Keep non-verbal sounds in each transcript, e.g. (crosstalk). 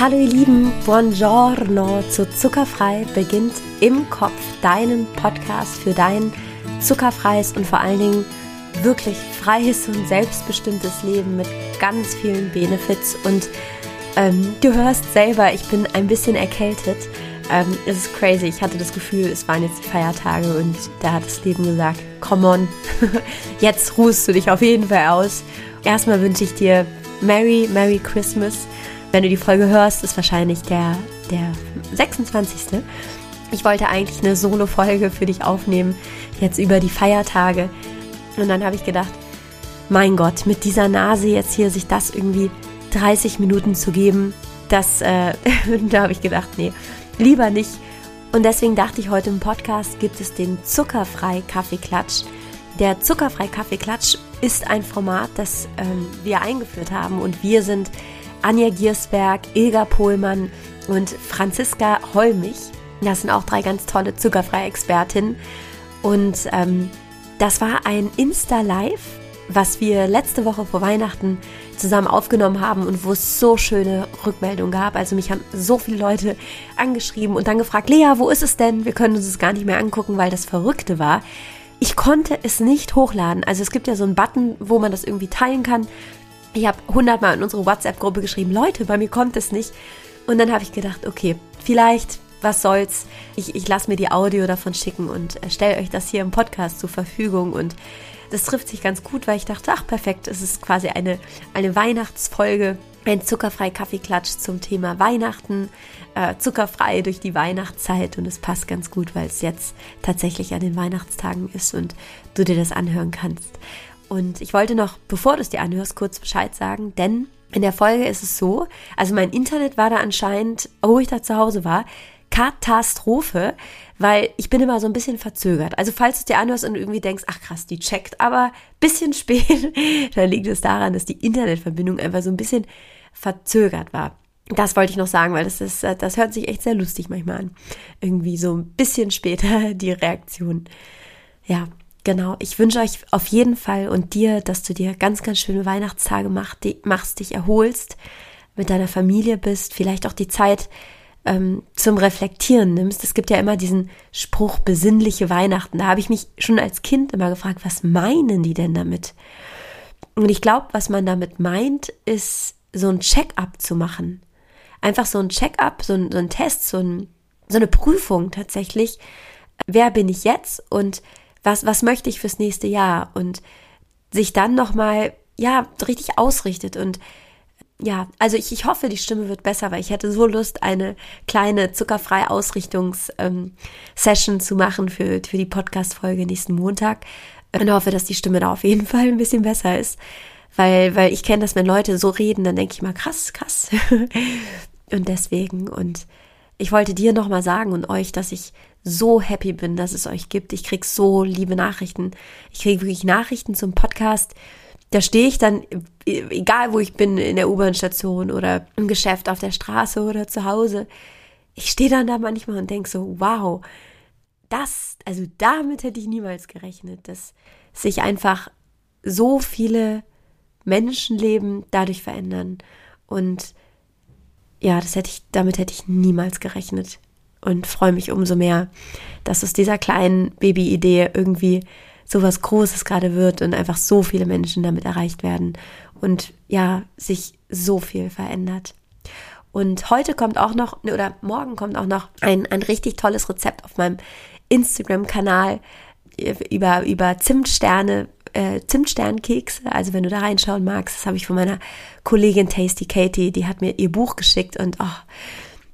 Hallo ihr Lieben, buongiorno zu Zuckerfrei beginnt im Kopf deinen Podcast für dein zuckerfreies und vor allen Dingen wirklich freies und selbstbestimmtes Leben mit ganz vielen Benefits und ähm, du hörst selber, ich bin ein bisschen erkältet. Ähm, es ist crazy. Ich hatte das Gefühl, es waren jetzt die Feiertage und da hat das Leben gesagt, come on, (laughs) jetzt ruhst du dich auf jeden Fall aus. Erstmal wünsche ich dir Merry, Merry Christmas. Wenn du die Folge hörst, ist wahrscheinlich der, der 26. Ich wollte eigentlich eine Solo-Folge für dich aufnehmen, jetzt über die Feiertage. Und dann habe ich gedacht, mein Gott, mit dieser Nase jetzt hier sich das irgendwie 30 Minuten zu geben, das, äh, (laughs) da habe ich gedacht, nee, lieber nicht. Und deswegen dachte ich, heute im Podcast gibt es den Zuckerfrei Kaffeeklatsch. Der Zuckerfrei Kaffeeklatsch ist ein Format, das ähm, wir eingeführt haben und wir sind Anja Giersberg, Ilga Pohlmann und Franziska Holmich. Das sind auch drei ganz tolle zuckerfreie Expertinnen. Und ähm, das war ein Insta-Live, was wir letzte Woche vor Weihnachten zusammen aufgenommen haben und wo es so schöne Rückmeldungen gab. Also mich haben so viele Leute angeschrieben und dann gefragt, Lea, wo ist es denn? Wir können uns es gar nicht mehr angucken, weil das Verrückte war. Ich konnte es nicht hochladen. Also es gibt ja so einen Button, wo man das irgendwie teilen kann. Ich habe hundertmal in unsere WhatsApp-Gruppe geschrieben, Leute, bei mir kommt es nicht. Und dann habe ich gedacht, okay, vielleicht, was soll's, ich, ich lasse mir die Audio davon schicken und stelle euch das hier im Podcast zur Verfügung. Und das trifft sich ganz gut, weil ich dachte, ach perfekt, es ist quasi eine, eine Weihnachtsfolge, ein zuckerfrei Kaffeeklatsch zum Thema Weihnachten, äh, zuckerfrei durch die Weihnachtszeit und es passt ganz gut, weil es jetzt tatsächlich an den Weihnachtstagen ist und du dir das anhören kannst. Und ich wollte noch, bevor du es dir anhörst, kurz Bescheid sagen, denn in der Folge ist es so, also mein Internet war da anscheinend, wo ich da zu Hause war, Katastrophe, weil ich bin immer so ein bisschen verzögert. Also falls du es dir anhörst und irgendwie denkst, ach krass, die checkt aber bisschen (laughs) spät, dann liegt es daran, dass die Internetverbindung einfach so ein bisschen verzögert war. Das wollte ich noch sagen, weil das ist, das hört sich echt sehr lustig manchmal an. Irgendwie so ein bisschen später (laughs) die Reaktion. Ja, Genau, ich wünsche euch auf jeden Fall und dir, dass du dir ganz, ganz schöne Weihnachtstage machst, die, machst dich erholst, mit deiner Familie bist, vielleicht auch die Zeit ähm, zum Reflektieren nimmst. Es gibt ja immer diesen Spruch besinnliche Weihnachten. Da habe ich mich schon als Kind immer gefragt, was meinen die denn damit? Und ich glaube, was man damit meint, ist so ein Check-up zu machen. Einfach so ein Check-up, so ein, so ein Test, so, ein, so eine Prüfung tatsächlich. Wer bin ich jetzt und was, was möchte ich fürs nächste Jahr und sich dann nochmal, ja, richtig ausrichtet und ja, also ich, ich hoffe, die Stimme wird besser, weil ich hätte so Lust, eine kleine zuckerfreie Ausrichtungs-Session ähm, zu machen für, für die Podcast-Folge nächsten Montag. Und hoffe, dass die Stimme da auf jeden Fall ein bisschen besser ist. Weil, weil ich kenne das, wenn Leute so reden, dann denke ich mal, krass, krass. (laughs) und deswegen, und ich wollte dir nochmal sagen und euch, dass ich so happy bin, dass es euch gibt. Ich krieg so liebe Nachrichten. Ich kriege wirklich Nachrichten zum Podcast. Da stehe ich dann, egal wo ich bin, in der U-Bahn-Station oder im Geschäft, auf der Straße oder zu Hause. Ich stehe dann da manchmal und denke so, wow, das, also damit hätte ich niemals gerechnet, dass sich einfach so viele Menschenleben dadurch verändern. Und ja, das hätte ich, damit hätte ich niemals gerechnet und freue mich umso mehr, dass aus dieser kleinen Baby-Idee irgendwie so was Großes gerade wird und einfach so viele Menschen damit erreicht werden und ja, sich so viel verändert. Und heute kommt auch noch, oder morgen kommt auch noch ein, ein richtig tolles Rezept auf meinem Instagram-Kanal über, über Zimtsterne, äh, Zimtsternkekse. Also wenn du da reinschauen magst, das habe ich von meiner Kollegin Tasty Katie, die hat mir ihr Buch geschickt und oh,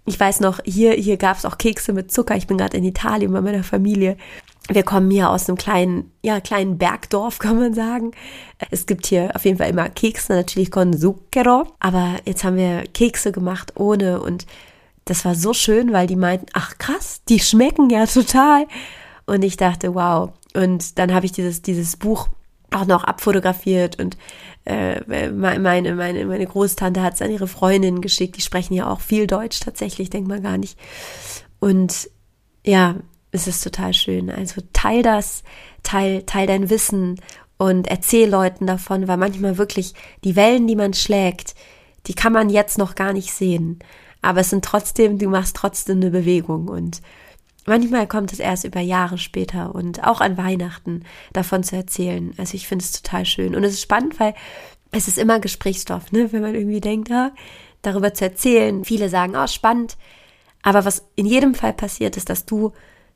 ich weiß noch, hier, hier gab es auch Kekse mit Zucker. Ich bin gerade in Italien bei meiner Familie. Wir kommen hier aus einem kleinen, ja, kleinen Bergdorf, (laughs) kann man sagen. Es gibt hier auf jeden Fall immer Kekse, natürlich con zucchero. Aber jetzt haben wir Kekse gemacht ohne und das war so schön, weil die meinten, ach krass, die schmecken ja total. Und ich dachte, wow. Und dann habe ich dieses, dieses Buch auch noch abfotografiert und äh, meine, meine, meine Großtante hat es an ihre Freundin geschickt. Die sprechen ja auch viel Deutsch tatsächlich, denkt man gar nicht. Und ja, es ist total schön. Also teil das, teil, teil dein Wissen und erzähl Leuten davon, weil manchmal wirklich die Wellen, die man schlägt, die kann man jetzt noch gar nicht sehen. aber es sind trotzdem, du machst trotzdem eine Bewegung und manchmal kommt es erst über Jahre später und auch an Weihnachten davon zu erzählen. Also ich finde es total schön und es ist spannend, weil es ist immer Gesprächsstoff, ne? wenn man irgendwie denkt, ah, darüber zu erzählen. Viele sagen, oh, spannend. Aber was in jedem Fall passiert, ist, dass du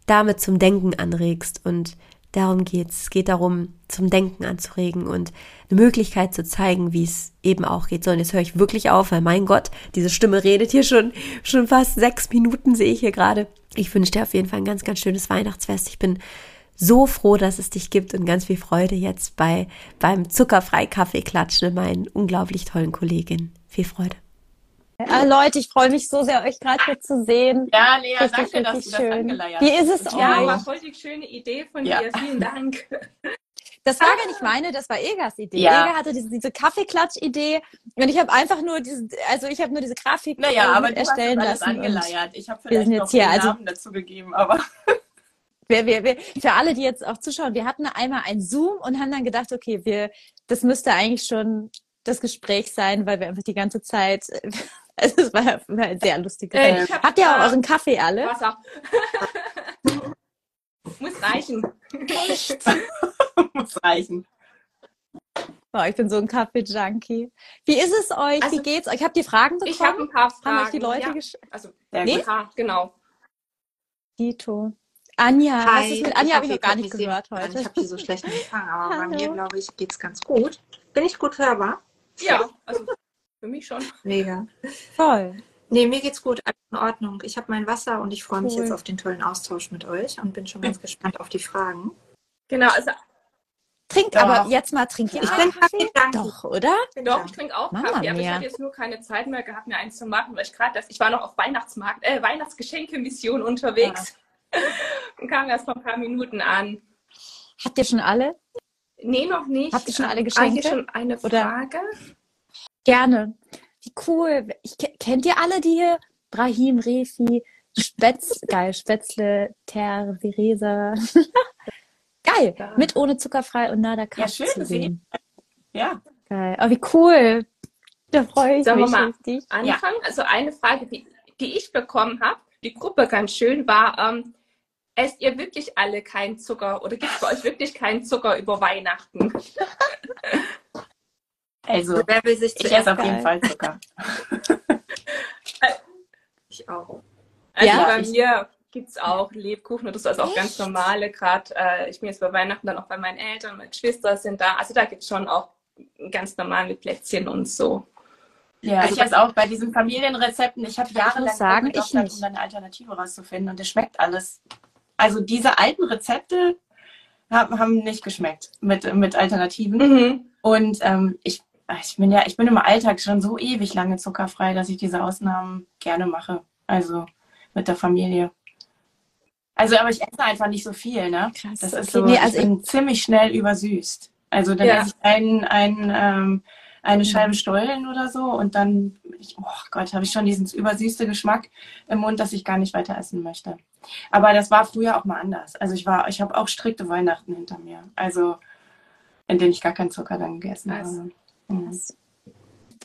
damit zum Denken anregst und darum geht's. Es geht darum, zum Denken anzuregen und eine Möglichkeit zu zeigen, wie es eben auch geht. So, und jetzt höre ich wirklich auf, weil mein Gott, diese Stimme redet hier schon, schon fast sechs Minuten, sehe ich hier gerade. Ich wünsche dir auf jeden Fall ein ganz, ganz schönes Weihnachtsfest. Ich bin so froh, dass es dich gibt und ganz viel Freude jetzt bei, beim zuckerfrei Kaffeeklatsch mit meinen unglaublich tollen Kolleginnen. Viel Freude. Ah, Leute, ich freue mich so sehr, euch gerade hier zu sehen. Ja, Lea, richtig, danke, dass du schön. das angeleiert Wie ist es euch? Ja, war voll die schöne Idee von ja. dir. Vielen Dank. Das war gar nicht meine, das war Egas Idee. Ja. Ega hatte diese, diese Kaffeeklatsch-Idee und ich habe einfach nur diese, also ich habe nur diese Grafik naja, aber erstellen lassen. Angeleiert. Ich habe vielleicht noch hier, also, Namen dazu gegeben, aber (laughs) wir, wir, wir, für alle, die jetzt auch zuschauen, wir hatten einmal ein Zoom und haben dann gedacht, okay, wir, das müsste eigentlich schon das Gespräch sein, weil wir einfach die ganze Zeit, (laughs) also es war, war ein sehr lustiges. Äh, hab Habt ihr auch euren Kaffee alle? Wasser. (laughs) Muss reichen. Echt? (laughs) Muss reichen. Oh, ich bin so ein Kaffee-Junkie. Wie ist es euch? Also, Wie geht's euch? Habt ihr Fragen bekommen? Ich habe ein paar Fragen. Haben euch die Leute ja. geschickt? Also, nee? genau. Dito. Anja, Hi. was ist mit Anja? Habe ich noch gar nicht gehört heute. Ich habe hier so schlechten (laughs) Empfang, aber Hallo. bei mir, glaube ich, geht's ganz gut. Bin ich gut hörbar? Ja, also für mich schon. Mega. Voll. Nee, mir geht's gut, alles in Ordnung. Ich habe mein Wasser und ich freue mich jetzt auf den tollen Austausch mit euch und bin schon ganz gespannt auf die Fragen. Genau, also Trinkt Doch. aber jetzt mal, trinkt ihr Ich trinke Kaffee. Doch, oder? Doch, ich trinke auch Mama Kaffee, aber mia. ich hatte jetzt nur keine Zeit mehr gehabt, mir eins zu machen, weil ich gerade, ich war noch auf Weihnachtsmarkt, äh, Weihnachtsgeschenke-Mission unterwegs (laughs) und kam erst vor ein paar Minuten an. Habt ihr schon alle? Nee, noch nicht. Habt ihr schon alle Geschenke? hier schon eine Oder- Frage. Gerne. Wie cool. Ich, ke- kennt ihr alle die hier? Brahim, Refi, Spätz, geil, Spätzle, Ter, Theresa. (laughs) geil. Ja. Mit ohne zuckerfrei und nada Kaffee schön, zu sehen. Ja. Geil. Oh, wie cool. Da freue ich Sollen wir mich mal richtig. anfangen? Also eine Frage, die, die ich bekommen habe, die Gruppe ganz schön, war, ähm, esst ihr wirklich alle keinen Zucker oder gibt es bei euch wirklich keinen Zucker über Weihnachten? (laughs) Also, wer will sich Ich esse auf jeden Fall Zucker. (laughs) Ich auch. Also Ja? bei mir gibt es auch Lebkuchen oder so, also auch ganz normale. Gerade äh, ich bin jetzt bei Weihnachten dann auch bei meinen Eltern, meine Geschwister sind da. Also da gibt es schon auch ganz normale Plätzchen und so. Ja, Also ich esse auch bei diesen Familienrezepten. Ich habe jahrelang muss sagen, ich nicht. um eine Alternative rauszufinden und es schmeckt alles. Also diese alten Rezepte haben, haben nicht geschmeckt mit, mit Alternativen. Mhm. Und ähm, ich, ich bin ja, ich bin im Alltag schon so ewig lange zuckerfrei, dass ich diese Ausnahmen gerne mache. Also mit der Familie. Also, aber ich esse einfach nicht so viel, ne? Krass. Das ist Okay, so, nee, ich also bin ziemlich schnell übersüßt. Also dann Ja. esse ich ein, ein, ähm, eine Scheibe Stollen oder so und dann, ich, oh Gott, habe ich schon diesen übersüßte Geschmack im Mund, dass ich gar nicht weiter essen möchte. Aber das war früher auch mal anders. Also ich war, ich habe auch strikte Weihnachten hinter mir. Also in denen ich gar keinen Zucker dann gegessen Krass. habe. Mhm.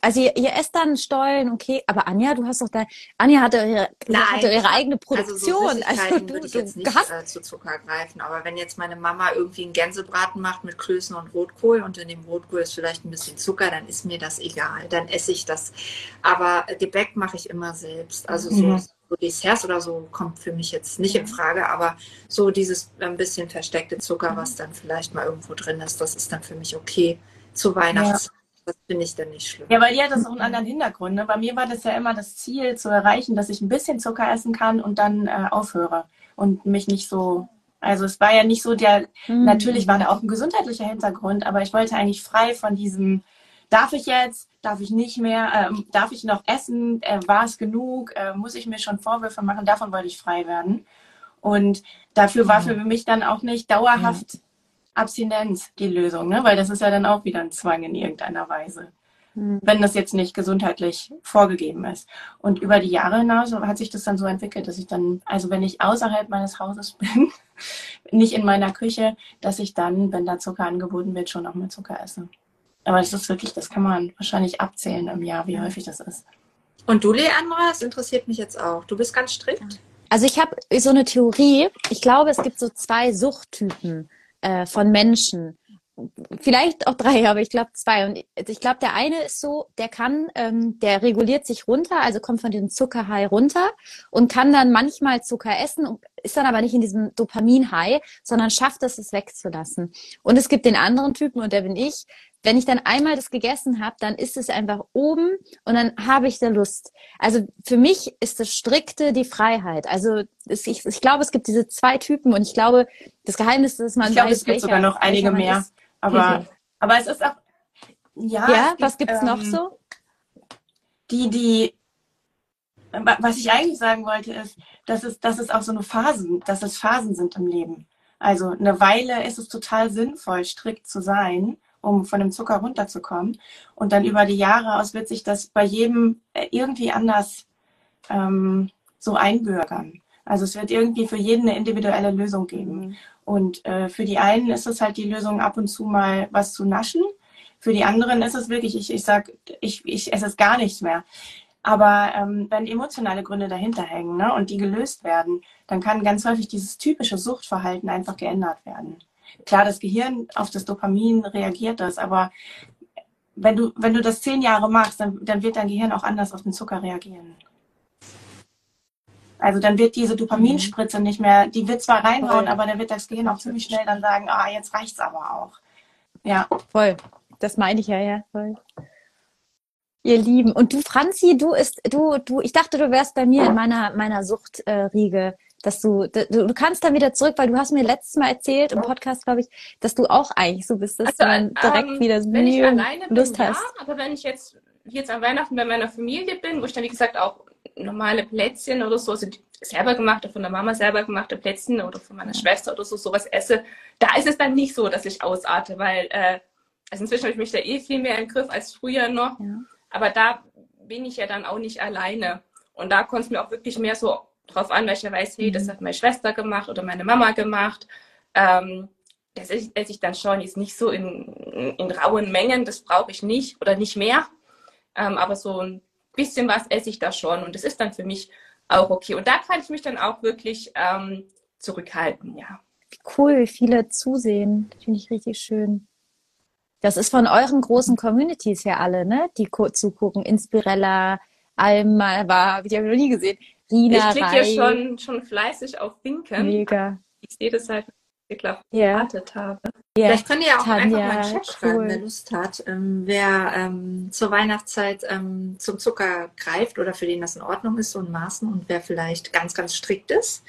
Also ihr, ihr esst dann Stollen, okay, aber Anja, du hast doch da, Anja hatte ihre, Nein. hatte ihre eigene Also so Produktion. Also, Süßigkeiten du, würde ich jetzt nicht hast äh, zu Zucker greifen. Aber wenn jetzt meine Mama irgendwie einen Gänsebraten macht mit Klößen und Rotkohl und in dem Rotkohl ist vielleicht ein bisschen Zucker, dann ist mir das egal. Dann esse ich das. Aber Gebäck mache ich immer selbst. Also so, Mhm. so Desserts oder so kommt für mich jetzt nicht in Frage. Aber so dieses ein bisschen versteckte Zucker, was dann vielleicht mal irgendwo drin ist, das ist dann für mich okay zu Weihnachts. Das finde ich dann nicht schlimm. Ja, bei dir hat das auch einen anderen Hintergrund. Ne? Bei mir war das ja immer das Ziel zu erreichen, dass ich ein bisschen Zucker essen kann und dann äh, aufhöre und mich nicht so. Also es war ja nicht so der, Mhm. natürlich war da auch ein gesundheitlicher Hintergrund, aber ich wollte eigentlich frei von diesem, darf ich jetzt, darf ich nicht mehr, ähm, darf ich noch essen, äh, war es genug, äh, muss ich mir schon Vorwürfe machen, davon wollte ich frei werden. Und dafür war für mich dann auch nicht dauerhaft Abstinenz die Lösung, ne? weil das ist ja dann auch wieder ein Zwang in irgendeiner Weise Mhm. wenn das jetzt nicht gesundheitlich vorgegeben ist. Und über die Jahre hinaus hat sich das dann so entwickelt, dass ich dann, also wenn ich außerhalb meines Hauses (laughs) bin, nicht in meiner Küche, dass ich dann, wenn da Zucker angeboten wird, schon auch mal Zucker esse. Aber das ist wirklich, das kann man wahrscheinlich abzählen im Jahr, wie häufig das ist. Und du, Leandra, das interessiert mich jetzt auch. Du bist ganz strikt? Also ich habe so eine Theorie. Ich glaube, es gibt so zwei Suchttypen äh, von Menschen vielleicht auch drei, aber ich glaube zwei. Und ich glaube, der eine ist so, der kann, ähm, der reguliert sich runter, also kommt von diesem Zuckerhigh runter und kann dann manchmal Zucker essen und ist dann aber nicht in diesem Dopamin-High, sondern schafft es, es wegzulassen. Und es gibt den anderen Typen und der bin ich. Wenn ich dann einmal das gegessen habe, dann ist es einfach oben und dann habe ich da Lust. Also für mich ist das Strikte die Freiheit. Also es, ich, ich glaube, es gibt diese zwei Typen und ich glaube, das Geheimnis ist, dass man ich glaube, es gibt sogar noch einige mehr. Ist. Aber, mhm. aber es ist auch, ja. Ja, gibt, was gibt's ähm, noch so? Die, die, was ich eigentlich sagen wollte, ist, dass es, dass es auch so eine Phasen, dass es Phasen sind im Leben. Also eine Weile ist es total sinnvoll, strikt zu sein, um von dem Zucker runterzukommen. Und dann über die Jahre aus wird sich das bei jedem äh, irgendwie anders ähm, so einbürgern. Also es wird irgendwie für jeden eine individuelle Lösung geben. Mhm. Und äh, für die einen ist es halt die Lösung, ab und zu mal was zu naschen. Für die anderen ist es wirklich, ich, ich sag, ich, ich esse es gar nichts mehr. Aber ähm, wenn emotionale Gründe dahinter hängen ne, und die gelöst werden, dann kann ganz häufig dieses typische Suchtverhalten einfach geändert werden. Klar, das Gehirn auf das Dopamin reagiert das, aber wenn du, wenn du das zehn Jahre machst, dann, dann wird dein Gehirn auch anders auf den Zucker reagieren. Also dann wird diese Dopaminspritze nicht mehr, die wird zwar reinhauen, Voll. aber dann wird das Gehirn auch ziemlich schnell dann sagen, ah, jetzt reicht's aber auch. Ja. Voll. Das meine ich ja, ja. Voll. Ihr Lieben. Und du, Franzi, du ist, du, du, ich dachte, du wärst bei mir in meiner, meiner Suchtriege. Dass du, du, du kannst dann wieder zurück, weil du hast mir letztes Mal erzählt im Podcast, glaube ich, dass du auch eigentlich so bist, dass also, du dann direkt ähm, wieder so wenn ich alleine Lust bin, hast. Ja, aber wenn ich jetzt, jetzt an Weihnachten bei meiner Familie bin, wo ich dann, wie gesagt, auch normale Plätzchen oder so, also selber gemachte, von der Mama selber gemachte Plätzchen oder von meiner Schwester oder so, sowas esse, da ist es dann nicht so, dass ich ausarte, weil äh, also inzwischen habe ich mich da eh viel mehr im Griff als früher noch. Ja. Aber da bin ich ja dann auch nicht alleine. Und da kommt es mir auch wirklich mehr so drauf an, weil ich ja weiß, hey, das mhm. hat meine Schwester gemacht oder meine Mama gemacht. Ähm, das esse ich dann schon jetzt nicht so in, in, rauen Mengen, das brauche ich nicht oder nicht mehr. Ähm, aber so ein bisschen was esse ich da schon und das ist dann für mich auch okay. Und da kann ich mich dann auch wirklich ähm, zurückhalten, ja. Wie cool, wie viele zusehen. Finde ich richtig schön. Das ist von euren großen Communities ja alle, ne? Die zugucken. Inspirella, Alma, war, die habe ich noch nie gesehen. Rina, Ich klicke hier schon, schon fleißig auf Winken. Mega. Ich sehe das halt geklappt yeah. gewartet habe. Yeah. Vielleicht könnt ihr ja auch Tanja, einfach mal einen Chat schreiben, cool. wer Lust hat, ähm, wer ähm, zur Weihnachtszeit ähm, zum Zucker greift oder für den das in Ordnung ist, so in Maßen und wer vielleicht ganz, ganz strikt ist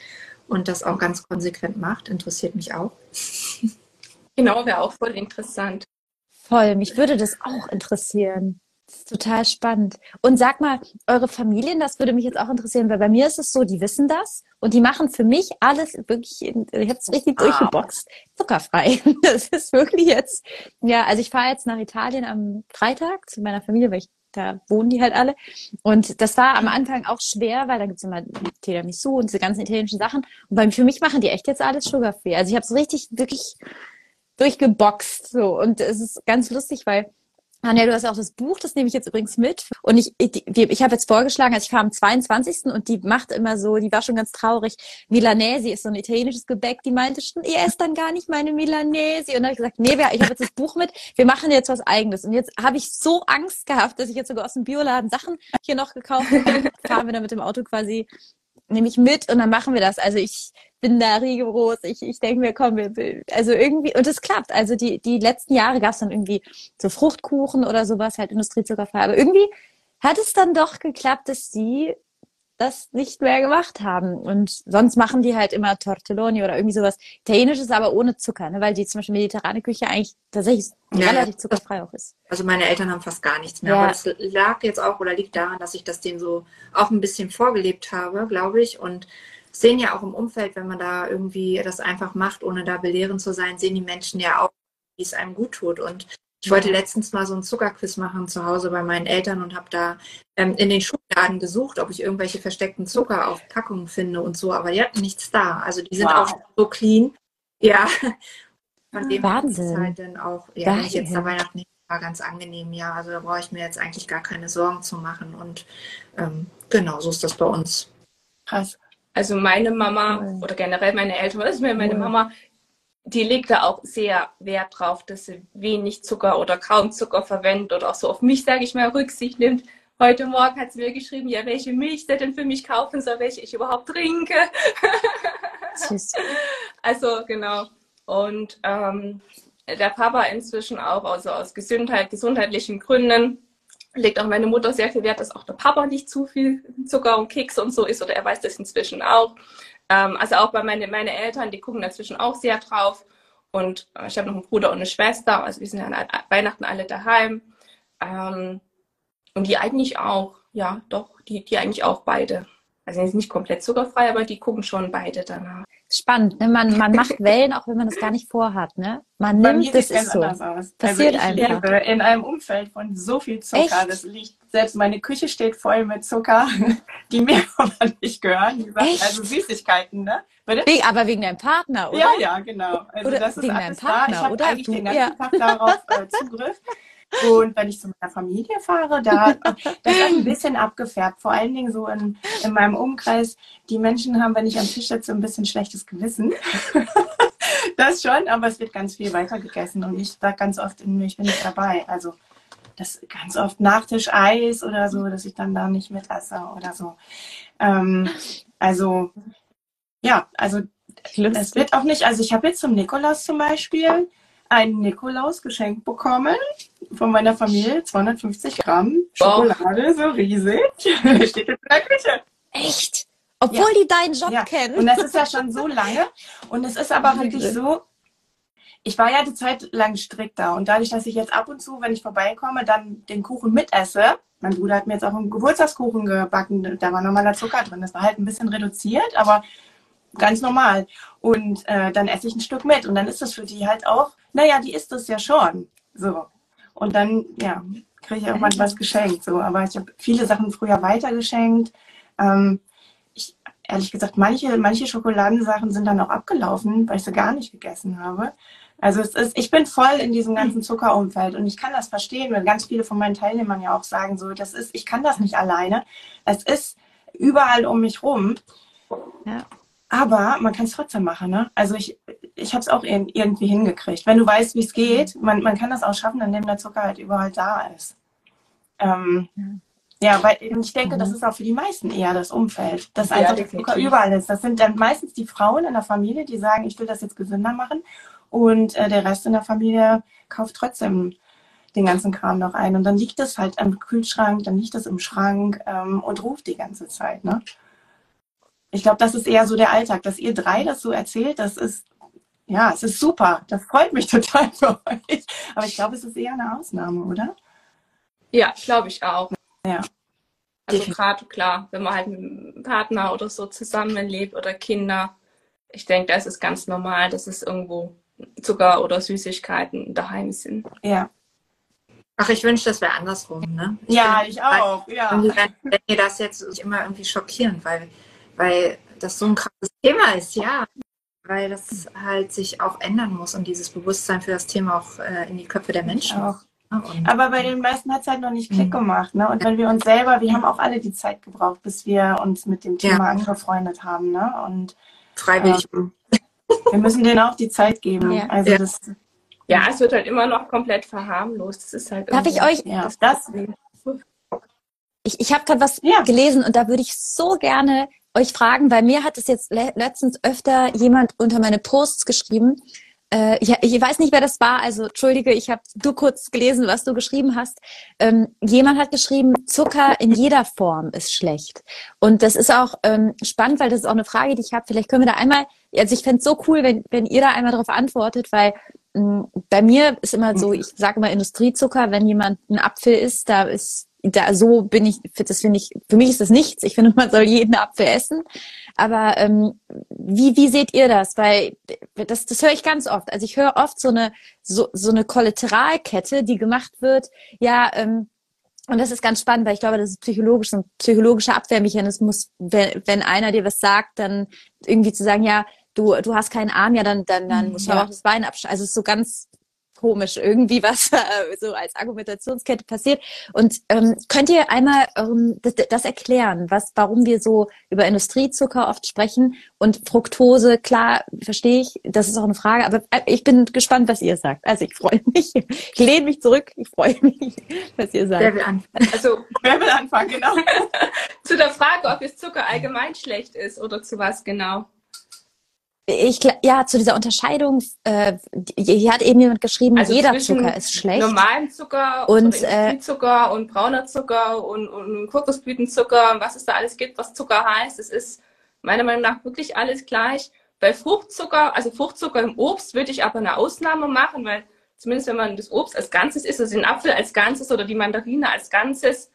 und das auch ganz konsequent macht, interessiert mich auch. (laughs) genau, wäre auch voll interessant. Voll, mich würde das auch interessieren. Das ist total spannend. Und sag mal, eure Familien, das würde mich jetzt auch interessieren, weil bei mir ist es so, die wissen das und die machen für mich alles wirklich, ich habe es richtig ah. durchgeboxt, zuckerfrei. (laughs) Das ist wirklich jetzt, ja, also ich fahre jetzt nach Italien am Freitag zu meiner Familie, weil ich da wohnen die halt alle. Und das war am Anfang auch schwer, weil da gibt's immer Tiramisu und diese ganzen italienischen Sachen. Und bei, für mich machen die echt jetzt alles sugarfree. Also ich habe es richtig, wirklich durchgeboxt. So. Und es ist ganz lustig, weil Anja, du hast auch das Buch, das nehme ich jetzt übrigens mit. Und ich, ich, ich habe jetzt vorgeschlagen, also ich fahre am 22. und die macht immer so, die war schon ganz traurig. Milanesi ist so ein italienisches Gebäck. Die meinte schon, ihr esst dann gar nicht meine Milanesi. Und dann habe ich gesagt, nee, ich habe jetzt das Buch mit, wir machen jetzt was Eigenes. Und jetzt habe ich so Angst gehabt, dass ich jetzt sogar aus dem Bioladen Sachen hier noch gekauft habe. fahren wir dann mit dem Auto quasi nehme ich mit und dann machen wir das. Also ich bin da rigoros. Ich, ich denke mir, komm, wir, also irgendwie, und es klappt. Also die, die letzten Jahre gab es dann irgendwie so Fruchtkuchen oder sowas, halt Industriezuckerfrei. Aber irgendwie hat es dann doch geklappt, dass die das nicht mehr gemacht haben. Und sonst machen die halt immer Tortelloni oder irgendwie sowas Italienisches, aber ohne Zucker, ne? weil die zum Beispiel mediterrane Küche eigentlich tatsächlich ja, relativ zuckerfrei auch ist. Also meine Eltern haben fast gar nichts mehr. Ja. Aber das lag jetzt auch oder liegt daran, dass ich das denen so auch ein bisschen vorgelebt habe, glaube ich. Und sehen ja auch im Umfeld, wenn man da irgendwie das einfach macht, ohne da belehrend zu sein, sehen die Menschen ja auch, wie es einem gut tut. Und ich wollte letztens mal so ein Zuckerquiz machen zu Hause bei meinen Eltern und habe da ähm, in den Schubladen gesucht, ob ich irgendwelche versteckten Zucker auf Packungen finde und so, aber die hatten nichts da. Also die sind wow. auch so clean. Ja. Von dem Wahnsinn. halt dann auch, ja, wenn ich jetzt da Weihnachten war ganz angenehm, ja. Also da brauche ich mir jetzt eigentlich gar keine Sorgen zu machen. Und ähm, genau, so ist das bei uns. Krass. Also meine Mama oder generell meine Eltern, das ist mir meine Mama, die legt da auch sehr Wert drauf, dass sie wenig Zucker oder kaum Zucker verwendet oder auch so auf mich, sage ich mal, Rücksicht nimmt. Heute Morgen hat sie mir geschrieben, ja, welche Milch sie denn für mich kaufen soll, welche ich überhaupt trinke. Süß. (laughs) Also genau. Und ähm, der Papa inzwischen auch, also aus Gesundheit, gesundheitlichen Gründen, legt auch meine Mutter sehr viel Wert, dass auch der Papa nicht zu viel Zucker und Keks und so ist, oder er weiß das inzwischen auch. Ähm, also auch bei meine, meine Eltern, die gucken inzwischen auch sehr drauf. Und äh, ich habe noch einen Bruder und eine Schwester, also wir sind ja an Weihnachten alle daheim. Ähm, und die eigentlich auch, ja, doch, die, die eigentlich auch beide. Also nicht komplett zuckerfrei, aber die gucken schon beide danach. Spannend, ne? man, man macht (laughs) Wellen, auch wenn man das gar nicht vorhat. Ne? Man nimmt, das ist so. Aus. Passiert also ich einfach. lebe in einem Umfeld von so viel Zucker. Echt? Das liegt, selbst meine Küche steht voll mit Zucker, (laughs) die mir (laughs) aber nicht gehören. Echt? Also Süßigkeiten, ne? Wegen, aber wegen deinem Partner, oder? Ja, ja, genau. Also oder das ist wegen deinem Partner, da. Ich oder? eigentlich du, den ganzen ja. Tag darauf äh, Zugriff. Und wenn ich zu meiner Familie fahre, da das ist ein bisschen abgefärbt. Vor allen Dingen so in, in meinem Umkreis. Die Menschen haben, wenn ich am Tisch sitze, ein bisschen schlechtes Gewissen. (laughs) das schon, aber es wird ganz viel weiter gegessen. Und ich sage ganz oft, ich bin nicht dabei. Also das ganz oft Nachtisch Eis oder so, dass ich dann da nicht mit esse oder so. Ähm, also ja, also es wird auch nicht, also ich habe jetzt zum Nikolaus zum Beispiel ein Nikolaus geschenkt bekommen von meiner Familie. 250 Gramm Schokolade, so riesig. (laughs) Steht in der Küche. Echt? Obwohl ja. die deinen Job ja. kennen. Und das ist ja schon so lange. Und es ist aber wirklich so, ich war ja die Zeit lang strikter. Und dadurch, dass ich jetzt ab und zu, wenn ich vorbeikomme, dann den Kuchen mitesse, mein Bruder hat mir jetzt auch einen Geburtstagskuchen gebacken, da war normaler Zucker drin. Das war halt ein bisschen reduziert, aber ganz normal. Und äh, dann esse ich ein Stück mit. Und dann ist das für die halt auch, naja, die isst das ja schon. So. Und dann, ja, kriege ich irgendwann was geschenkt. So. Aber ich habe viele Sachen früher weitergeschenkt. Ähm, ich, ehrlich gesagt, manche, manche Schokoladensachen sind dann auch abgelaufen, weil ich sie gar nicht gegessen habe. Also es ist, ich bin voll in diesem ganzen Zuckerumfeld und ich kann das verstehen, weil ganz viele von meinen Teilnehmern ja auch sagen, so, das ist, ich kann das nicht alleine. Es ist überall um mich rum. Ja. Aber man kann es trotzdem machen, ne? Also ich, ich habe es auch irgendwie hingekriegt. Wenn du weißt, wie es geht, man, man kann das auch schaffen, indem der Zucker halt überall da ist. Ähm, ja, weil ich denke, das mhm. ist auch für die meisten eher das Umfeld, dass ja, einfach der Zucker überall ist. Das sind dann meistens die Frauen in der Familie, die sagen, ich will das jetzt gesünder machen. Und äh, der Rest in der Familie kauft trotzdem den ganzen Kram noch ein. Und dann liegt es halt am Kühlschrank, dann liegt es im Schrank ähm, und ruft die ganze Zeit. Ne? Ich glaube, das ist eher so der Alltag, dass ihr drei das so erzählt, das ist, ja, es ist super. Das freut mich (laughs) total für euch. Aber ich glaube, es ist eher eine Ausnahme, oder? Ja, glaube ich auch. Ja. Also gerade klar, wenn man halt mit einem Partner oder so zusammenlebt oder Kinder, ich denke, da ist es ganz normal, dass es irgendwo Zucker oder Süßigkeiten daheim sind. Ja. Ach, ich wünsche, das wäre andersrum, ne? Ich ja, ich auch. Ja. Wenn ihr das jetzt immer irgendwie schockieren, weil weil das so ein krasses Thema ist, ja. Weil das halt sich auch ändern muss und dieses Bewusstsein für das Thema auch äh, in die Köpfe der Menschen. Auch. Und Aber bei den meisten hat es halt noch nicht Klick mhm. gemacht. Ne? Und wenn wir uns selber, wir haben auch alle die Zeit gebraucht, bis wir uns mit dem Thema ja. angefreundet haben. Ne? Und freiwillig. Ähm, wir müssen denen auch die Zeit geben. Ja. Also ja. das. Ja, es wird halt immer noch komplett verharmlost. Das ist halt. Darf ich euch ja, das, das ich, ich habe gerade was ja. gelesen und da würde ich so gerne euch fragen, weil mir hat es jetzt le letztens öfter jemand unter meine Posts geschrieben. Äh, ich, ich weiß nicht, wer das war. Also entschuldige, ich habe nur kurz gelesen, was du geschrieben hast. Ähm, jemand hat geschrieben, Zucker in jeder Form ist schlecht. Und das ist auch ähm, spannend, weil das ist auch eine Frage, die ich habe. Vielleicht können wir da einmal, also ich fände es so cool, wenn, wenn ihr da einmal darauf antwortet, weil mh, bei mir ist immer so, ich sage immer Industriezucker, wenn jemand ein Apfel isst, da ist da so bin ich, das finde ich, für mich ist das nichts. Ich finde, man soll jeden Apfel essen. Aber ähm, wie, wie seht ihr das? Weil das, das höre ich ganz oft. Also ich höre oft so eine, so, so eine Kollateralkette, die gemacht wird. Ja, ähm, und das ist ganz spannend, weil ich glaube, das ist psychologisch, ein psychologischer Abwehrmechanismus, wenn, wenn einer dir was sagt, dann irgendwie zu sagen, ja, du, du hast keinen Arm, ja, dann, dann, dann mhm, muss man ja. auch das Bein abschneiden. Also es ist so ganz komisch irgendwie, was äh, so als Argumentationskette passiert. Und ähm, könnt ihr einmal ähm, das, das erklären, was, warum wir so über Industriezucker oft sprechen und Fructose, klar, verstehe ich, das ist auch eine Frage, aber äh, ich bin gespannt, was ihr sagt. Also ich freue mich, ich lehne mich zurück, ich freue mich, was ihr sagt. Wer will anfangen? Also, wer will anfangen, genau. (laughs) zu der Frage, ob jetzt Zucker allgemein schlecht ist oder zu was genau? Ich, ja, zu dieser Unterscheidung, äh, hier hat eben jemand geschrieben, also jeder Zucker ist schlecht. Normalen Zucker und äh, Zucker und brauner Zucker und, und Kokosblütenzucker und was es da alles gibt, was Zucker heißt. Es ist meiner Meinung nach wirklich alles gleich. Bei Fruchtzucker, also Fruchtzucker im Obst, würde ich aber eine Ausnahme machen, weil zumindest wenn man das Obst als Ganzes isst, also den Apfel als Ganzes oder die Mandarine als Ganzes,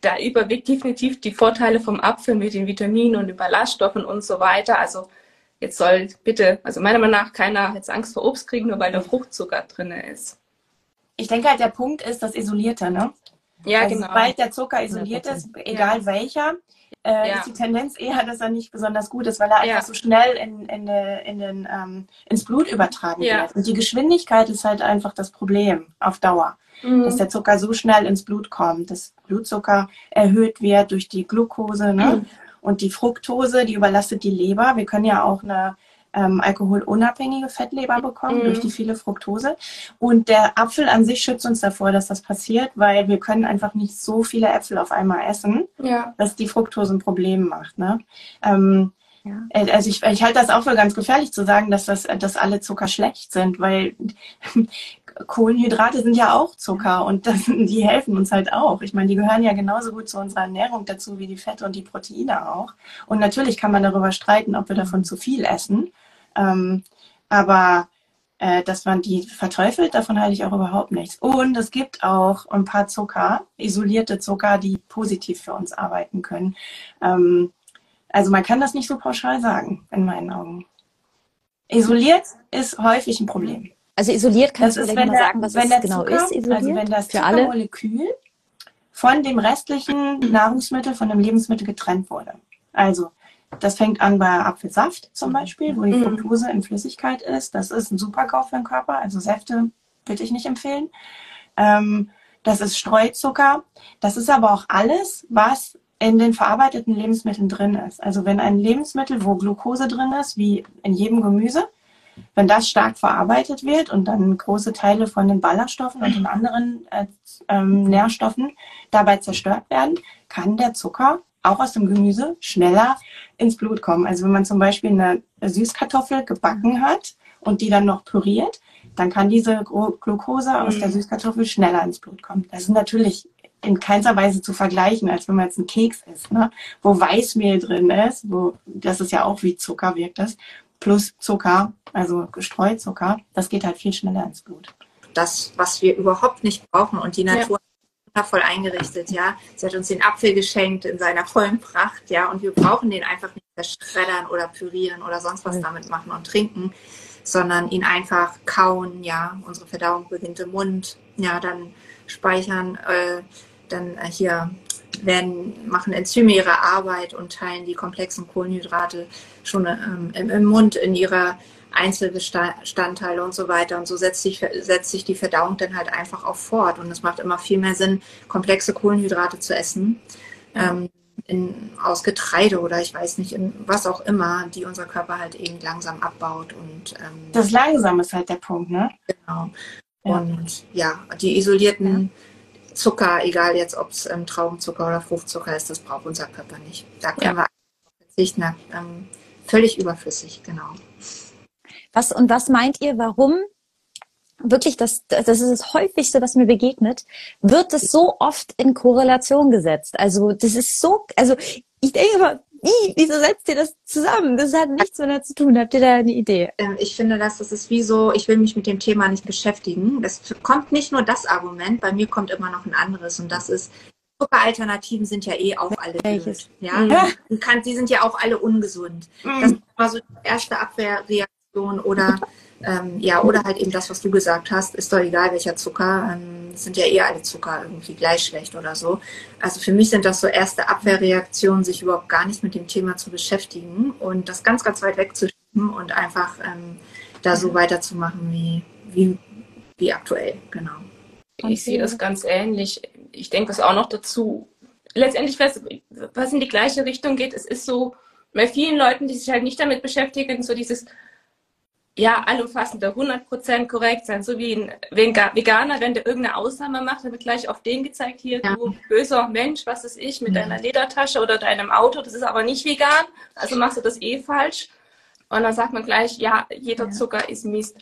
da überwiegt definitiv die Vorteile vom Apfel mit den Vitaminen und den Ballaststoffen und so weiter. Also jetzt soll bitte, also meiner Meinung nach, keiner jetzt Angst vor Obst kriegen, nur weil da Fruchtzucker drin ist. Ich denke halt, der Punkt ist das Isolierte, ne? Ja, also genau. Sobald der Zucker isoliert ist, egal ja. welcher, äh, ja. ist die Tendenz eher, dass er nicht besonders gut ist, weil er ja. einfach so schnell in, in, in den, ähm, ins Blut übertragen wird. Und die Geschwindigkeit ist halt einfach das Problem auf Dauer mhm. dass der Zucker so schnell ins Blut kommt, dass Blutzucker erhöht wird durch die Glucose ne? Mhm. und die Fructose, die überlastet die Leber. Wir können ja auch eine ähm, alkoholunabhängige Fettleber bekommen mhm. durch die viele Fructose. Und der Apfel an sich schützt uns davor, dass das passiert, weil wir können einfach nicht so viele Äpfel auf einmal essen, ja. dass die Fructose ein Problem macht. Ne? Ähm, ja. Äh, also ich, ich halte das auch für ganz gefährlich zu sagen, dass, das, dass alle Zucker schlecht sind, weil (laughs) Kohlenhydrate sind ja auch Zucker und das, die helfen uns halt auch. Ich meine, die gehören ja genauso gut zu unserer Ernährung dazu wie die Fette und die Proteine auch. Und natürlich kann man darüber streiten, ob wir davon zu viel essen. Ähm, aber äh, dass man die verteufelt, davon halte ich auch überhaupt nichts. Und es gibt auch ein paar Zucker, isolierte Zucker, die positiv für uns arbeiten können. Ähm, also man kann das nicht so pauschal sagen, in meinen Augen. Isoliert ist häufig ein Problem. Also isoliert kannst das du vielleicht mal sagen, was es genau Zucker, ist. Isoliert also wenn das Zuckermolekül von dem restlichen Nahrungsmittel, von dem Lebensmittel getrennt wurde. Also das fängt an bei Apfelsaft zum Beispiel, wo die mhm. Fructose in Flüssigkeit ist. Das ist ein super GAU für den Körper. Also Säfte würde ich nicht empfehlen. Ähm, das ist Streuzucker. Das ist aber auch alles, was in den verarbeiteten Lebensmitteln drin ist. Also wenn ein Lebensmittel, wo Glucose drin ist, wie in jedem Gemüse, wenn das stark verarbeitet wird und dann große Teile von den Ballaststoffen und den anderen äh, ähm, Nährstoffen dabei zerstört werden, kann der Zucker auch aus dem Gemüse schneller ins Blut kommen. Also wenn man zum Beispiel eine Süßkartoffel gebacken hat und die dann noch püriert, dann kann diese Glucose aus der mhm. Süßkartoffel schneller ins Blut kommen. Das ist natürlich in keinster Weise zu vergleichen, als wenn man jetzt einen Keks isst, ne? wo Weißmehl drin ist, wo das ist ja auch wie Zucker wirkt das, plus Zucker, also Streuzucker, das geht halt viel schneller ins Blut. Das, was wir überhaupt nicht brauchen und die Natur ja. voll eingerichtet, ja. Sie hat uns den Apfel geschenkt in seiner vollen Pracht, ja, und wir brauchen den einfach nicht zerschreddern oder pürieren oder sonst was damit machen und trinken, sondern ihn einfach kauen, ja. Unsere Verdauung beginnt im Mund, ja, dann speichern, äh, dann äh, hier werden, machen Enzyme ihre Arbeit und teilen die komplexen Kohlenhydrate schon ähm, im, im, Mund in ihre Einzelbestandteile und so weiter. Und so setzt sich, setzt sich die Verdauung dann halt einfach auch fort. Und es macht immer viel mehr Sinn, komplexe Kohlenhydrate zu essen. Ähm, in, aus Getreide oder ich weiß nicht, in was auch immer, die unser Körper halt eben langsam abbaut. Und, ähm, das langsam ist halt der Punkt, ne? Genau. Und ja, die isolierten ja. Zucker, egal jetzt ob es ähm, Traubenzucker oder Fruchtzucker ist, das braucht unser Körper nicht. Da können ja. wir verzichten. Ähm, völlig überflüssig, genau. Was und was meint ihr, warum wirklich das, das ist das häufigste, was mir begegnet, wird es so oft in Korrelation gesetzt. Also das ist so, also ich denke mal, wie, wieso setzt ihr das zusammen? Das hat nichts miteinander zu tun. Habt ihr da eine Idee? Ähm, ich finde, dass das ist wie so, ich will mich mit dem Thema nicht beschäftigen. Es kommt nicht nur das Argument, bei mir kommt immer noch ein anderes und das ist, Zuckeralternativen sind ja eh auch alle Welches? Ja, mhm. kann, die sind ja auch alle ungesund. Mhm. Das ist immer so die erste Abwehrreaktion oder (laughs) ähm, ja, oder halt eben das, was du gesagt hast, ist doch egal welcher Zucker, ähm, sind ja eh alle Zucker irgendwie gleich schlecht oder so. Also für mich sind das so erste Abwehrreaktionen, sich überhaupt gar nicht mit dem Thema zu beschäftigen und das ganz, ganz weit wegzuschieben und einfach ähm, da so weiterzumachen wie, wie, wie aktuell, genau. Ich sehe das ganz ähnlich. Ich denke es auch noch dazu. Letztendlich, was, was in die gleiche Richtung geht, es ist so, bei vielen Leuten, die sich halt nicht damit beschäftigen, so dieses, ja, allumfassende, 100% korrekt sein, so wie ein Veganer, wenn der irgendeine Ausnahme macht, dann wird gleich auf den gezeigt, hier, ja. du böser Mensch, was ist ich, mit ja. deiner Ledertasche oder deinem Auto, das ist aber nicht vegan, also machst du das eh falsch. Und dann sagt man gleich, ja, jeder Zucker ist Mist.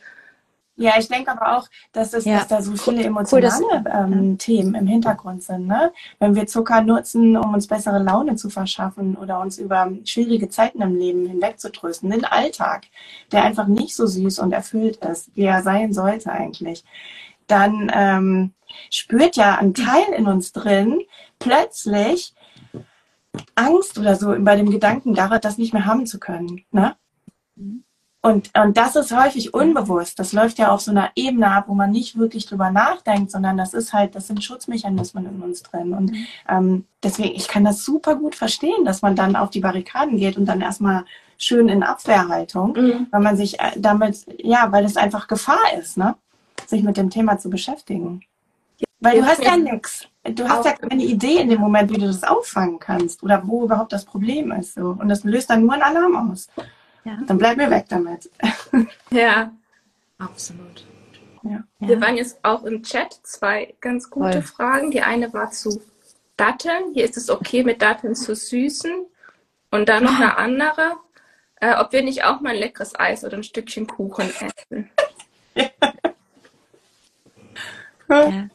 Ja, ich denke aber auch, dass, es, ja. dass da so viele emotionale cool, dass, ähm. Themen im Hintergrund sind. Ne? Wenn wir Zucker nutzen, um uns bessere Laune zu verschaffen oder uns über schwierige Zeiten im Leben hinwegzutrösten, den Alltag, der einfach nicht so süß und erfüllt ist, wie er sein sollte eigentlich, dann ähm, spürt ja ein Teil in uns drin plötzlich Angst oder so bei dem Gedanken daran, das nicht mehr haben zu können. Ne? Mhm. Und, und das ist häufig unbewusst. Das läuft ja auf so einer Ebene ab, wo man nicht wirklich drüber nachdenkt, sondern das ist halt, das sind Schutzmechanismen in uns drin. Und mhm. ähm, deswegen, ich kann das super gut verstehen, dass man dann auf die Barrikaden geht und dann erstmal schön in Abwehrhaltung, mhm. weil man sich äh, damit, ja, weil es einfach Gefahr ist, ne? sich mit dem Thema zu beschäftigen. Weil du hast ja nichts. Du hast ja keine Idee in dem Moment, wie du das auffangen kannst oder wo überhaupt das Problem ist. So. Und das löst dann nur einen Alarm aus. Ja. Dann bleiben wir weg damit. (laughs) Ja, absolut. Ja. Wir waren jetzt auch im Chat zwei ganz gute Voll. Fragen. Die eine war zu Datteln. Hier ist es okay, mit Datteln zu süßen. Und dann noch eine andere, äh, ob wir nicht auch mal ein leckeres Eis oder ein Stückchen Kuchen essen. (laughs) Ja.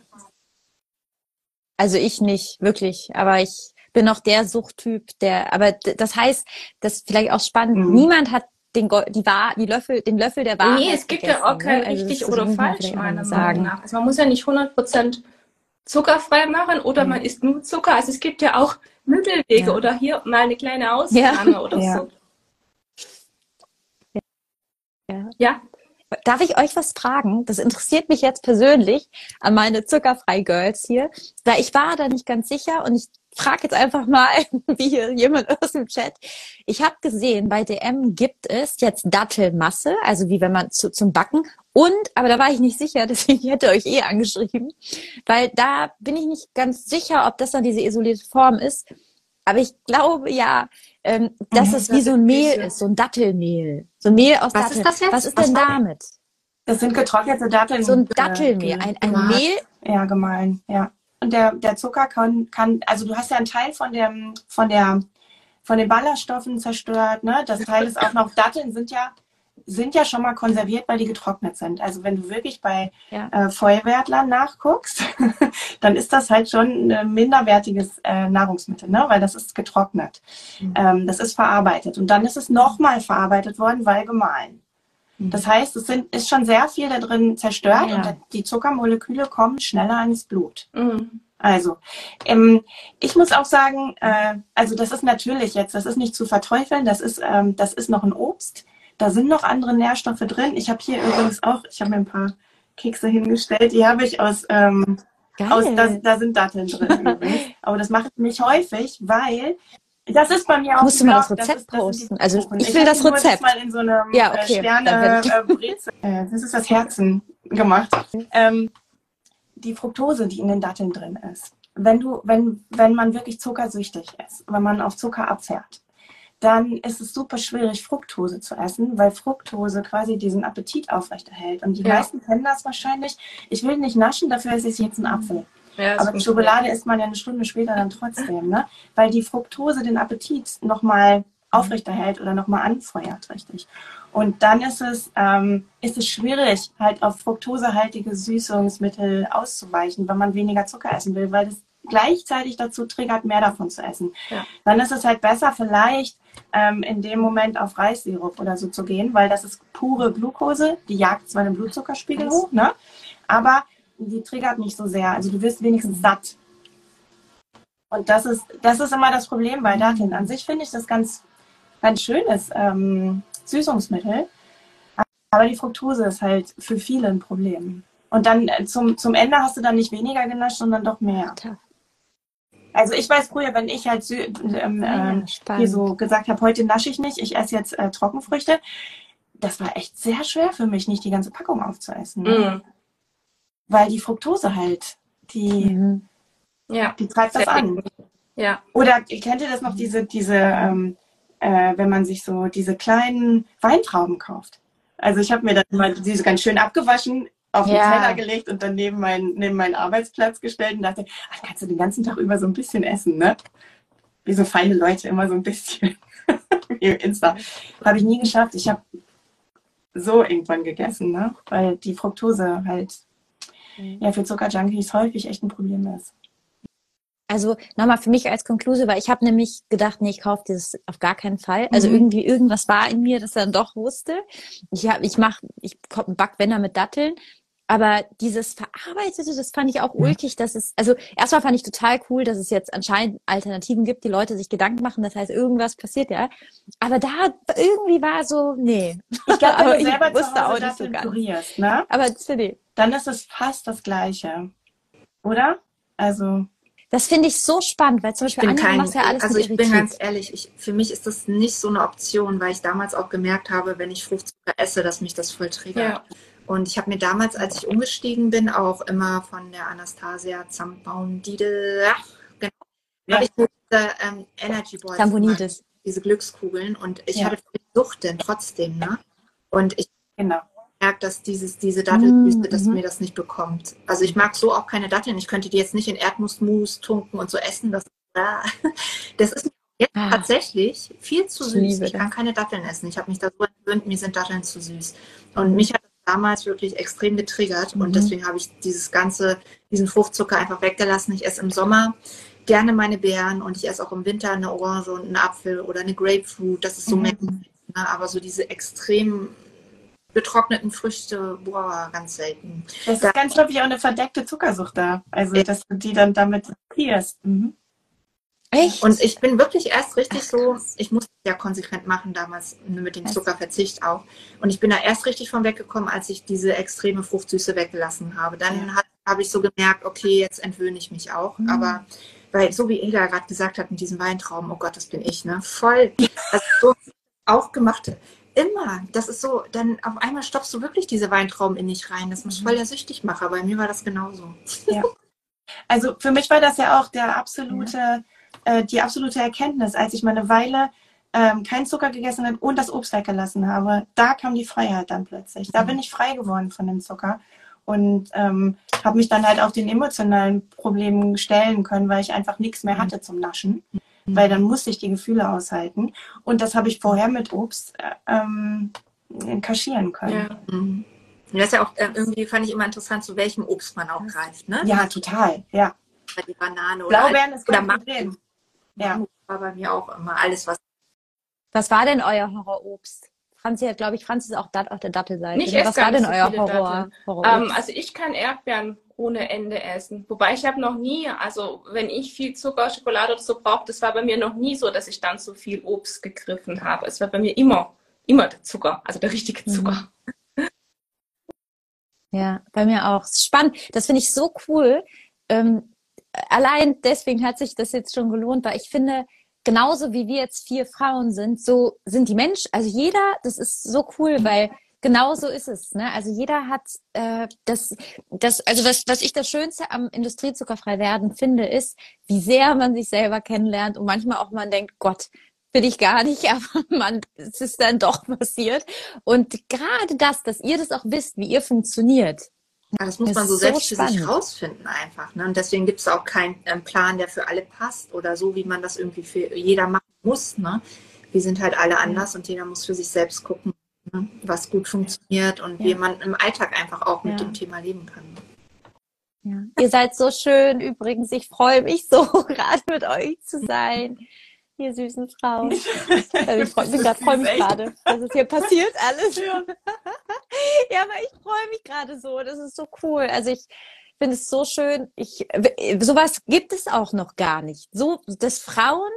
Also ich nicht, wirklich. Aber ich bin noch der Suchttyp, der, aber das heißt, das ist vielleicht auch spannend, mhm. niemand hat den, die, Wahr, die Löffel, den Löffel der Wahrheit Nee, es gibt ja auch kein ne? also richtig oder falsch, meiner Meinung nach. Also man muss ja nicht 100% zuckerfrei machen oder mhm. man isst nur Zucker. Also es gibt ja auch Mittelwege ja. oder hier mal eine kleine Ausnahme ja. oder ja. so. Ja. ja. Darf ich euch was fragen? Das interessiert mich jetzt persönlich an meine zuckerfrei Girls hier, weil ich war da nicht ganz sicher und ich frage jetzt einfach mal, (laughs) wie hier jemand aus dem Chat. Ich habe gesehen, bei DM gibt es jetzt Dattelmasse, also wie wenn man zu, zum Backen. Und, aber da war ich nicht sicher, (laughs) deswegen hätte euch eh angeschrieben, weil da bin ich nicht ganz sicher, ob das dann diese isolierte Form ist. Aber ich glaube ja, ähm, dass mhm, es wie so ein Mehl ist, so ein Dattelmehl. So ein Mehl aus Was Datteln. Ist das jetzt? Was ist Was denn damit? Das sind getrocknete Datteln. So ein Dattelmehl, ein, ein Mehl. Ja, gemahlen, ja. Und der, der Zucker kann, kann, also du hast ja einen Teil von dem, von der, von den Ballaststoffen zerstört, ne? Das Teil ist auch noch, Datteln sind ja, sind ja schon mal konserviert, weil die getrocknet sind. Also wenn du wirklich bei ja. äh, Feuerwehrtlern nachguckst, (laughs) dann ist das halt schon ein minderwertiges äh, Nahrungsmittel, ne? weil das ist getrocknet. Mhm. Ähm, das ist verarbeitet. Und dann ist es nochmal verarbeitet worden, weil gemahlen. Mhm. Das heißt, es sind, ist schon sehr viel da drin zerstört ja. und die Zuckermoleküle kommen schneller ins Blut. Mhm. Also, ähm, ich muss auch sagen, äh, also das ist natürlich jetzt, das ist nicht zu verteufeln, das ist, ähm, das ist noch ein Obst. Da sind noch andere Nährstoffe drin. Ich habe hier übrigens auch, ich habe mir ein paar Kekse hingestellt, die habe ich aus, ähm, aus da, da sind Datteln drin übrigens. (laughs) Aber das mache ich nicht häufig, weil das ist bei mir auch. Musst du mal das Rezept ist, das posten? Also ich, ich will das Rezept. mal in so einem ja, äh, okay. Sterne äh, (laughs) äh, Das ist das Herzen gemacht. Ähm, die Fructose, die in den Datteln drin ist. Wenn du, wenn, wenn man wirklich zuckersüchtig ist, wenn man auf Zucker abfährt, dann ist es super schwierig, Fructose zu essen, weil Fructose quasi diesen Appetit aufrechterhält. Und die ja. meisten kennen das wahrscheinlich. Ich will nicht naschen, dafür esse ich jetzt einen Apfel. Ja, Aber Schokolade isst man ja eine Stunde später dann trotzdem, ne? Weil die Fructose den Appetit nochmal aufrechterhält oder nochmal anfeuert, richtig. Und dann ist es, ähm, ist es schwierig, halt auf fruktosehaltige Süßungsmittel auszuweichen, wenn man weniger Zucker essen will, weil das gleichzeitig dazu triggert, mehr davon zu essen. Ja. Dann ist es halt besser, vielleicht ähm, in dem Moment auf Reissirup oder so zu gehen, weil das ist pure Glucose, die jagt zwar den Blutzuckerspiegel hoch, ne? aber die triggert nicht so sehr. Also du wirst wenigstens satt. Und das ist, das ist immer das Problem bei Datteln. An sich finde ich das ganz, ganz schönes ähm, Süßungsmittel. Aber die Fructose ist halt für viele ein Problem. Und dann äh, zum, zum Ende hast du dann nicht weniger genascht, sondern doch mehr. Also ich weiß früher, wenn ich halt ähm, ja, äh, hier so gesagt habe, heute nasche ich nicht, ich esse jetzt äh, Trockenfrüchte, das war echt sehr schwer für mich, nicht die ganze Packung aufzuessen. Mm. Weil die Fructose halt, die, mhm. ja. die treibt das an. Ja. Oder kennt ihr das noch, diese, diese, ähm, äh, wenn man sich so diese kleinen Weintrauben kauft? Also ich habe mir dann mal diese ganz schön abgewaschen, auf den ja. Teller gelegt und dann neben, mein, neben meinen Arbeitsplatz gestellt und dachte, ach, kannst du den ganzen Tag über so ein bisschen essen, ne? Wie so feine Leute immer so ein bisschen. (laughs) Wie Insta. Habe ich nie geschafft. Ich habe so irgendwann gegessen, ne? Weil die Fructose halt. Ja für Zuckerjunkies häufig echt ein Problem ist. Also nochmal für mich als Konklusion, weil ich habe nämlich gedacht, nee, ich kaufe dieses auf gar keinen Fall. Also mhm. irgendwie irgendwas war in mir, das dann doch wusste. Ich hab, ich mach, ich back Wender mit Datteln. Aber dieses Verarbeitete, das fand ich auch ulkig, dass es, also erstmal fand ich total cool, dass es jetzt anscheinend Alternativen gibt, die Leute sich Gedanken machen, das heißt, irgendwas passiert ja. Aber da irgendwie war so, nee. Ich glaube, (laughs) wenn du selber wusste zu Hause auch nicht so ganz. ne? Aber ich. Dann ist es fast das Gleiche. Oder? Also. Das finde ich so spannend, weil zum Beispiel Anja macht ja alles Also ich bin ganz ehrlich, ich, für mich ist das nicht so eine Option, weil ich damals auch gemerkt habe, wenn ich Fruchtzucker esse, dass mich das voll triggert. Ja. Und ich habe mir damals, als ich umgestiegen bin, auch immer von der Anastasia Zambaum-Didel, genau, ja. habe ich diese ähm, Energy Balls diese Glückskugeln. Und ich ja. hatte Sucht denn trotzdem, ne? Und ich genau. Merke, dass dieses, diese Dattelwüste, mm, dass mhm. mir das nicht bekommt. Also ich mag so auch keine Datteln. Ich könnte die jetzt nicht in Erdnussmus tunken und so essen. Das, (laughs) das ist jetzt ah, tatsächlich viel zu süß. Ich kann keine Datteln essen. Ich habe mich da so gewöhnt, mir sind Datteln zu süß. Und mich hat damals wirklich extrem getriggert mhm. und deswegen habe ich dieses ganze, diesen Fruchtzucker einfach weggelassen. Ich esse im Sommer gerne meine Beeren und ich esse auch im Winter eine Orange und einen Apfel oder eine Grapefruit. Das ist so mhm. mehr, ne? aber so diese extrem getrockneten Früchte, boah, ganz selten. Es ist ganz häufig auch eine verdeckte Zuckersucht da. Also, dass du die dann damit kriegst. Mhm. Echt? Und ich bin wirklich erst richtig Ach, so, ich musste ja konsequent machen damals mit dem Zuckerverzicht auch. Und ich bin da erst richtig von weggekommen, als ich diese extreme Fruchtsüße weggelassen habe. Dann ja. habe ich so gemerkt, okay, jetzt entwöhne ich mich auch. Mhm. Aber weil, so wie Eda gerade gesagt hat, mit diesem Weintraum, oh Gott, das bin ich, ne? Voll. Das ist so (laughs) aufgemacht. Immer. Das ist so, dann auf einmal stopfst du wirklich diese Weintrauben in dich rein. Das muss mhm. voll der süchtig machen. Bei mir war das genauso. Ja. Also für mich war das ja auch der absolute. Ja äh, die absolute Erkenntnis, als ich mal eine Weile ähm, keinen Zucker gegessen habe und das Obst weggelassen habe. Da kam die Freiheit dann plötzlich. Da mhm. bin ich frei geworden von dem Zucker und ähm, habe mich dann halt auch den emotionalen Problemen stellen können, weil ich einfach nichts mehr hatte zum Naschen. Mhm. Weil dann musste ich die Gefühle aushalten. Und das habe ich vorher mit Obst äh, ähm, kaschieren können. Ja. Mhm. Das ist ja auch äh, irgendwie, fand ich immer interessant, zu welchem Obst man auch greift. Ne? Ja, total. Ja. Die Banane oder, Blaubeeren ist oder Mango. Ja. War bei mir auch immer alles, was. Was war denn euer Horrorobst? Franzi hat, glaube ich, Franzi ist auch dat auf der Dattelseite. Nicht was war denn euer Horror? Horror ähm, also ich kann Erdbeeren ohne Ende essen. Wobei ich habe noch nie, also wenn ich viel Zucker, Schokolade oder so brauche, das war bei mir noch nie so, dass ich dann so viel Obst gegriffen habe. Es war bei mir immer, immer der Zucker, also der richtige mhm. Zucker. Ja, bei mir auch. Spannend. Das finde ich so cool. Ähm, allein deswegen hat sich das jetzt schon gelohnt, weil ich finde, genauso wie wir jetzt vier Frauen sind, so sind die Menschen, also jeder, das ist so cool, weil genau so ist es. Ne? Also jeder hat äh, das, das, also was, was ich das Schönste am Industriezuckerfrei werden finde, ist, wie sehr man sich selber kennenlernt und manchmal auch man denkt, Gott, will ich gar nicht, (laughs) aber man, es ist dann doch passiert. Und gerade das, dass ihr das auch wisst, wie ihr funktioniert, ja, das muss das man so selbst so für sich rausfinden einfach. Ne? Und deswegen gibt es auch keinen ähm, Plan, der für alle passt oder so, wie man das irgendwie für jeder machen muss. Ne? Wir sind halt alle anders ja. und jeder muss für sich selbst gucken, ne? was gut funktioniert und ja. wie man im Alltag einfach auch mit dem Thema leben kann. Ja. Ihr seid so schön übrigens. Ich freue mich so, (laughs) gerade mit euch zu sein. Ihr süßen Frauen. Also ich (laughs) freue mich, freu mich gerade, dass es hier passiert alles. Ja, (laughs) ja aber ich freue mich gerade so. Das ist so cool. Also ich finde es so schön. Ich, sowas gibt es auch noch gar nicht. So, dass Frauen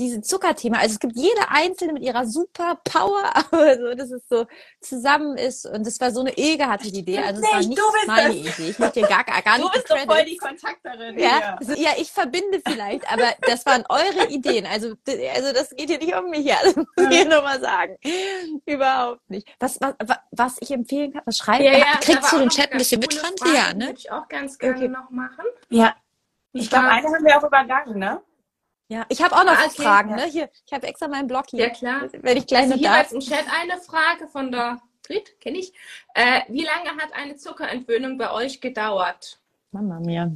diese Zuckerthema. Also es gibt jede einzelne mit ihrer super Power, (laughs) aber so, dass es so zusammen ist. Und das war so eine Ege hatte die Idee. Also es war nicht meine das. Idee. Ich möchte gar, gar, nicht. Du bist doch voll die Kontakterin. Ja? Also, ja, ich verbinde vielleicht, aber das waren eure Ideen. Also, also das geht hier nicht um mich. Ja, das muss ich hier nochmal sagen. Überhaupt nicht. Was, was, was ich empfehlen kann, was schreiben? Ja, ja, Kriegst du den Chat ein bisschen mit, Franzi? Ja, ne? Würde ich auch ganz gerne okay. noch machen. Ja. Ich glaube, eine haben wir auch übergangen, ne? Ja, ich habe auch noch ah, okay, Fragen. Ja. Ne? Hier, ich habe extra meinen Blog hier. Ja, klar. Wenn ich gleich also noch hier darf. im Chat eine Frage von der Grit, kenne ich. Äh, wie lange hat eine Zuckerentwöhnung bei euch gedauert? Mama mir.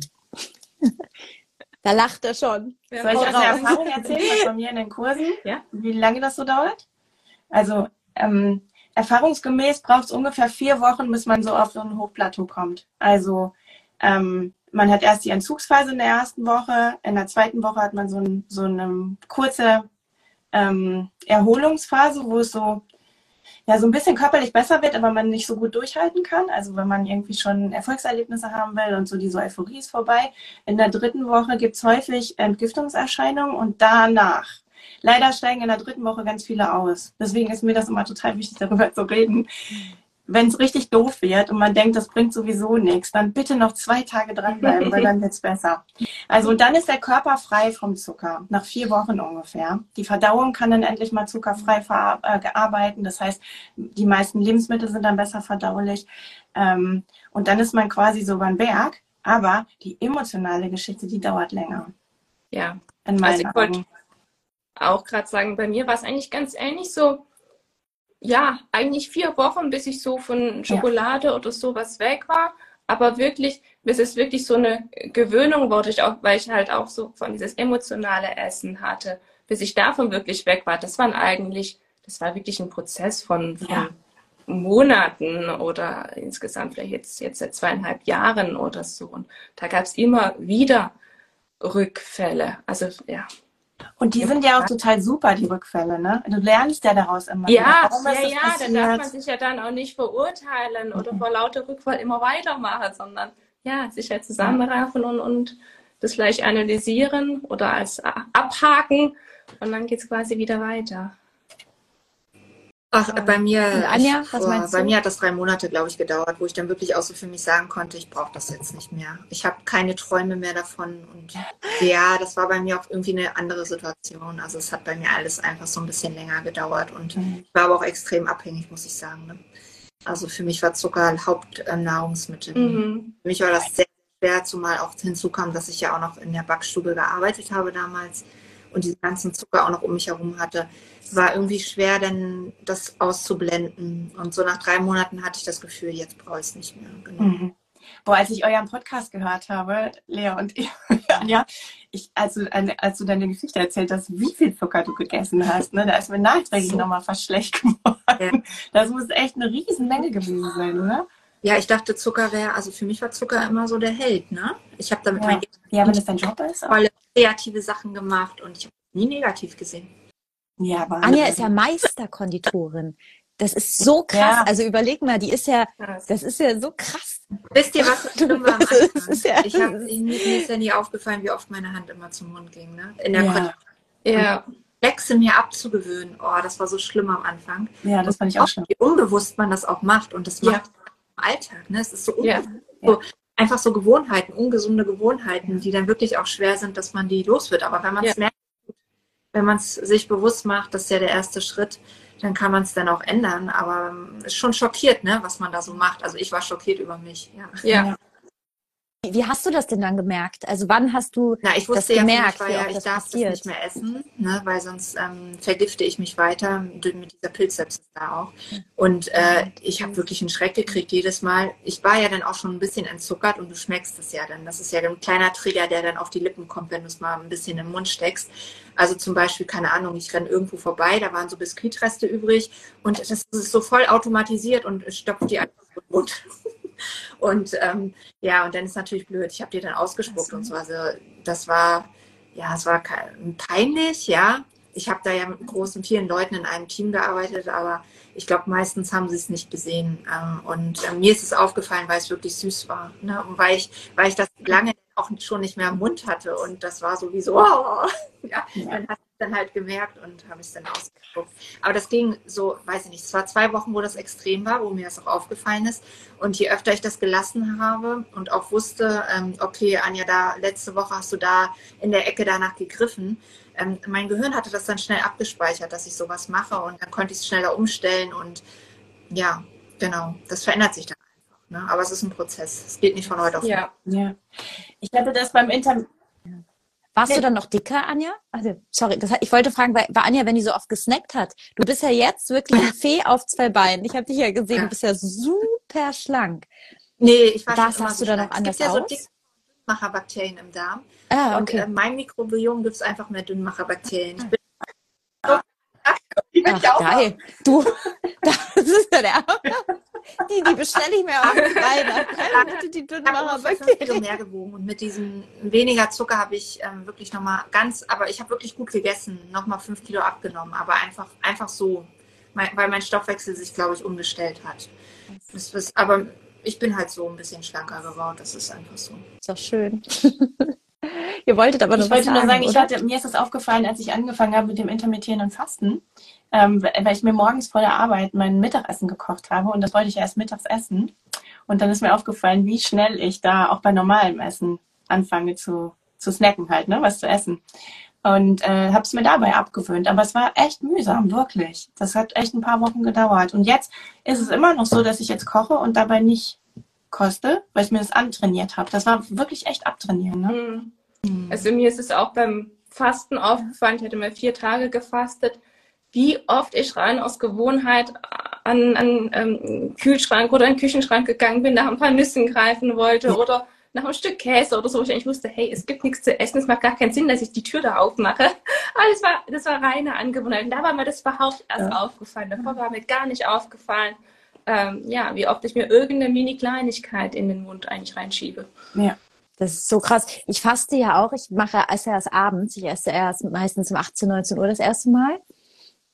da lacht er schon. Soll ich aus der Erfahrung erzählen, was bei mir in den Kursen? Ja. Wie lange das so dauert? Also, ähm, erfahrungsgemäß braucht es ungefähr vier Wochen, bis man so auf so ein Hochplateau kommt. Also, ähm, man hat erst die Entzugsphase in der ersten Woche, in der zweiten Woche hat man so, ein, so eine kurze ähm, Erholungsphase, wo es so, ja, so ein bisschen körperlich besser wird, aber man nicht so gut durchhalten kann. Also wenn man irgendwie schon Erfolgserlebnisse haben will und so diese Euphorie ist vorbei. In der dritten Woche gibt es häufig Entgiftungserscheinungen und danach leider steigen in der dritten Woche ganz viele aus. Deswegen ist mir das immer total wichtig, darüber zu reden wenn es richtig doof wird und man denkt, das bringt sowieso nichts, dann bitte noch zwei Tage dranbleiben, weil dann (laughs) wird's besser. Also dann ist der Körper frei vom Zucker, nach vier Wochen ungefähr. Die Verdauung kann dann endlich mal zuckerfrei äh, arbeiten. Das heißt, die meisten Lebensmittel sind dann besser verdaulich. Ähm, und dann ist man quasi so beim Berg. Aber die emotionale Geschichte, die dauert länger. Ja. also ich wollte auch gerade sagen, bei mir war es eigentlich ganz ähnlich so ja, eigentlich vier Wochen, bis ich so von Schokolade ja. oder sowas weg war. Aber wirklich, bis es wirklich so eine Gewöhnung wurde, ich auch, weil ich halt auch so von dieses emotionale Essen hatte, bis ich davon wirklich weg war. Das war eigentlich, das war wirklich ein Prozess von, von ja. Monaten oder insgesamt vielleicht jetzt, jetzt seit zweieinhalb Jahren oder so. Und da gab es immer wieder Rückfälle. Also ja, und die sind ja auch total super, die Rückfälle, ne? Du lernst ja daraus immer. Ja, ja, ja, da darf man sich ja dann auch nicht verurteilen oder mhm. vor lauter Rückfall immer weitermachen, sondern ja, sich ja zusammenraffen und, und das gleich analysieren oder als abhaken und dann geht es quasi wieder weiter. Ach, bei mir, Anja, ich, vor, bei mir hat das drei Monate, glaube ich, gedauert, wo ich dann wirklich auch so für mich sagen konnte, ich brauche das jetzt nicht mehr. Ich habe keine Träume mehr davon. Und (laughs) ja, das war bei mir auch irgendwie eine andere Situation. Also es hat bei mir alles einfach so ein bisschen länger gedauert und mhm. ich war aber auch extrem abhängig, muss ich sagen. Ne? Also für mich war Zucker Hauptnahrungsmittel. Mhm. Für mich war das sehr schwer, zumal auch hinzukam, dass ich ja auch noch in der Backstube gearbeitet habe damals und diesen ganzen Zucker auch noch um mich herum hatte, war irgendwie schwer, denn das auszublenden. Und so nach drei Monaten hatte ich das Gefühl, jetzt brauche ich es nicht mehr. Genau. Mhm. Boah, als ich euren Podcast gehört habe, Lea und (laughs) ich, Anja, ich, als, du, als du deine Geschichte erzählt hast, wie viel Zucker du gegessen hast, ne, da ist mir nachträglich so. nochmal fast schlecht (laughs) geworden. Ja. Das muss echt eine Riesenmenge gewesen sein, oder? Ja, ich dachte, Zucker wäre, also für mich war Zucker immer so der Held, ne? Ich habe damit ja. mein ja, wenn das dein Job ist. Tolle kreative Sachen gemacht und ich habe nie negativ gesehen. Ja, aber Anja ist ja Meisterkonditorin. Das ist so krass. Ja. Also überleg mal, die ist ja, das ist ja so krass. Wisst ihr, was schlimm war am Anfang? Ja, ich hab, mir ist ja nie aufgefallen, wie oft meine Hand immer zum Mund ging. Ne? In der ja. ja. Wechsel mir abzugewöhnen. Oh, das war so schlimm am Anfang. Ja, das fand ich auch schlimm. Wie unbewusst man das auch macht. Und das macht Alltag. Ne? Es ist so, ja. so, einfach so Gewohnheiten, ungesunde Gewohnheiten, die dann wirklich auch schwer sind, dass man die los wird. Aber wenn man es ja. merkt, wenn man es sich bewusst macht, das ist ja der erste Schritt, dann kann man es dann auch ändern. Aber ähm, ist schon schockiert, ne, was man da so macht. Also ich war schockiert über mich. Ja. Ja. Wie hast du das denn dann gemerkt? Also wann hast du Na, ich wusste das gemerkt? Ja, ja, ich darf passiert? das nicht mehr essen, ne, weil sonst ähm, vergifte ich mich weiter mit dieser Pilzsepsis da auch. Und äh, ich habe wirklich einen Schreck gekriegt jedes Mal. Ich war ja dann auch schon ein bisschen entzuckert und du schmeckst es ja dann. Das ist ja ein kleiner Trigger, der dann auf die Lippen kommt, wenn du es mal ein bisschen im Mund steckst. Also zum Beispiel, keine Ahnung, ich renne irgendwo vorbei, da waren so Biskuitreste übrig und das ist so voll automatisiert und stopft die einfach Mund. Und ähm, ja, und dann ist natürlich blöd. Ich habe die dann ausgespuckt und so. Also das war, ja, es war peinlich, ja. Ich habe da ja mit großen, vielen Leuten in einem Team gearbeitet, aber ich glaube, meistens haben sie es nicht gesehen. Ähm, und äh, mir ist es aufgefallen, weil es wirklich süß war. Ne? Und weil ich, weil ich das lange auch schon nicht mehr im Mund hatte. Und das war sowieso, oh, (laughs) ja, dann hast dann halt gemerkt und habe es dann ausgeguckt. Aber das ging so, weiß ich nicht, es war zwei Wochen, wo das extrem war, wo mir das auch aufgefallen ist. Und je öfter ich das gelassen habe und auch wusste, ähm, okay, Anja, da letzte Woche hast du da in der Ecke danach gegriffen, ähm, mein Gehirn hatte das dann schnell abgespeichert, dass ich sowas mache und dann konnte ich es schneller umstellen und ja, genau, das verändert sich dann einfach. Ne? Aber es ist ein Prozess. Es geht nicht von heute auf morgen. Ja. ja. Ich hatte das beim Internet warst nee. du dann noch dicker, Anja? Also, sorry, das, ich wollte fragen, weil, weil Anja, wenn die so oft gesnackt hat, du bist ja jetzt wirklich eine Fee auf zwei Beinen. Ich habe dich ja gesehen, du bist ja super schlank. Nee, ich weiß Was hast du da noch anders gibt ja so Dickmacherbakterien im Darm. Ah, okay. Und äh, mein Mikrobiom gibt es einfach mehr Dünnmacherbakterien. Ich bin Ach, geil. Du, (laughs) das ist ja der Die, die bestelle ich mir auch rein. Die Dünnmacherbakterien. mehr gewogen und mit diesem weniger Zucker habe ich ähm, wirklich nochmal ganz, aber ich habe wirklich gut gegessen, nochmal fünf Kilo abgenommen, aber einfach, einfach so, mein, weil mein Stoffwechsel sich, glaube ich, umgestellt hat. Das, das, aber ich bin halt so ein bisschen schlanker geworden, das ist einfach so. Ist doch schön. (laughs) Ihr wolltet aber noch Ich wollte sagen, nur sagen, ich hatte, mir ist das aufgefallen, als ich angefangen habe mit dem intermittierenden Fasten, ähm, weil ich mir morgens vor der Arbeit mein Mittagessen gekocht habe und das wollte ich erst mittags essen. Und dann ist mir aufgefallen, wie schnell ich da auch bei normalem Essen anfange zu, zu snacken halt, ne, was zu essen. Und äh, habe es mir dabei abgewöhnt. Aber es war echt mühsam, wirklich. Das hat echt ein paar Wochen gedauert. Und jetzt ist es immer noch so, dass ich jetzt koche und dabei nicht koste, weil ich mir das antrainiert habe. Das war wirklich echt abtrainieren. Ne? Mhm. Also mir ist es auch beim Fasten aufgefallen, ich hatte mal vier Tage gefastet, wie oft ich rein aus Gewohnheit an, an ähm, Kühlschrank oder an den Küchenschrank gegangen bin, nach ein paar Nüssen greifen wollte ja. oder nach einem Stück Käse oder so, wo ich eigentlich wusste, hey, es gibt nichts zu essen, es macht gar keinen Sinn, dass ich die Tür da aufmache. (laughs) Aber das war, das war reine Angewohnheit. Und da war mir das überhaupt erst ja. aufgefallen. Davor war mir gar nicht aufgefallen, ähm, ja, wie oft ich mir irgendeine Mini-Kleinigkeit in den Mund eigentlich reinschiebe. Ja. Das ist so krass. Ich faste ja auch. Ich mache esse erst abends. Ich esse erst meistens um 18, 19 Uhr das erste Mal.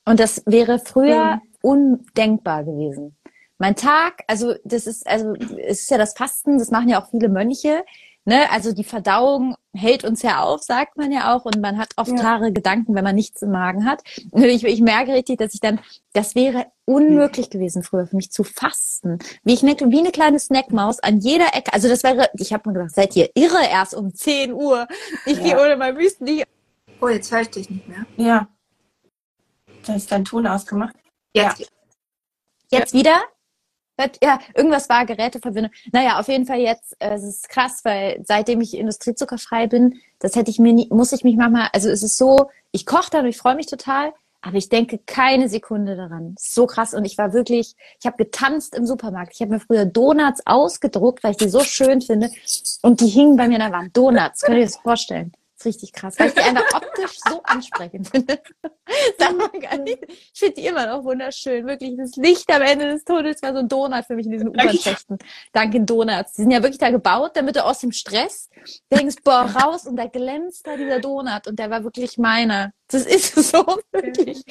Und das wäre früher mhm. undenkbar gewesen. Mein Tag, also das ist, also es ist ja das Fasten, das machen ja auch viele Mönche. Ne? Also die Verdauung hält uns ja auf, sagt man ja auch, und man hat oft ja. klare Gedanken, wenn man nichts im Magen hat. Ich, ich merke richtig, dass ich dann, das wäre unmöglich gewesen früher für mich zu fasten. Wie ich wie eine kleine Snackmaus an jeder Ecke. Also das wäre, ich habe mir gedacht, seid ihr irre erst um 10 Uhr? Ich ja. gehe ohne mein Wüsten Oh, jetzt höre ich dich nicht mehr. Ja. Da ist dein Ton ausgemacht. Jetzt. Ja. Jetzt wieder? Ja, irgendwas war Geräteverbindung. Naja, auf jeden Fall jetzt, äh, es ist krass, weil seitdem ich industriezuckerfrei bin, das hätte ich mir nie, muss ich mich manchmal, also es ist so, ich koche dann, ich freue mich total, aber ich denke keine Sekunde daran. So krass. Und ich war wirklich, ich habe getanzt im Supermarkt. Ich habe mir früher Donuts ausgedruckt, weil ich die so schön finde. Und die hingen bei mir in der Wand. Donuts, könnt ihr das vorstellen? Ist richtig krass, weil ich die einfach optisch so ansprechend finde. (laughs) Sag mal gar nicht. Ich finde die immer noch wunderschön. Wirklich, das Licht am Ende des Tunnels war so ein Donut für mich in diesen U-Bahn-Schächten. Danke Donuts. Die sind ja wirklich da gebaut, damit du aus dem Stress denkst, boah, raus und da glänzt da dieser Donut und der war wirklich meiner. Das ist (laughs) so wirklich.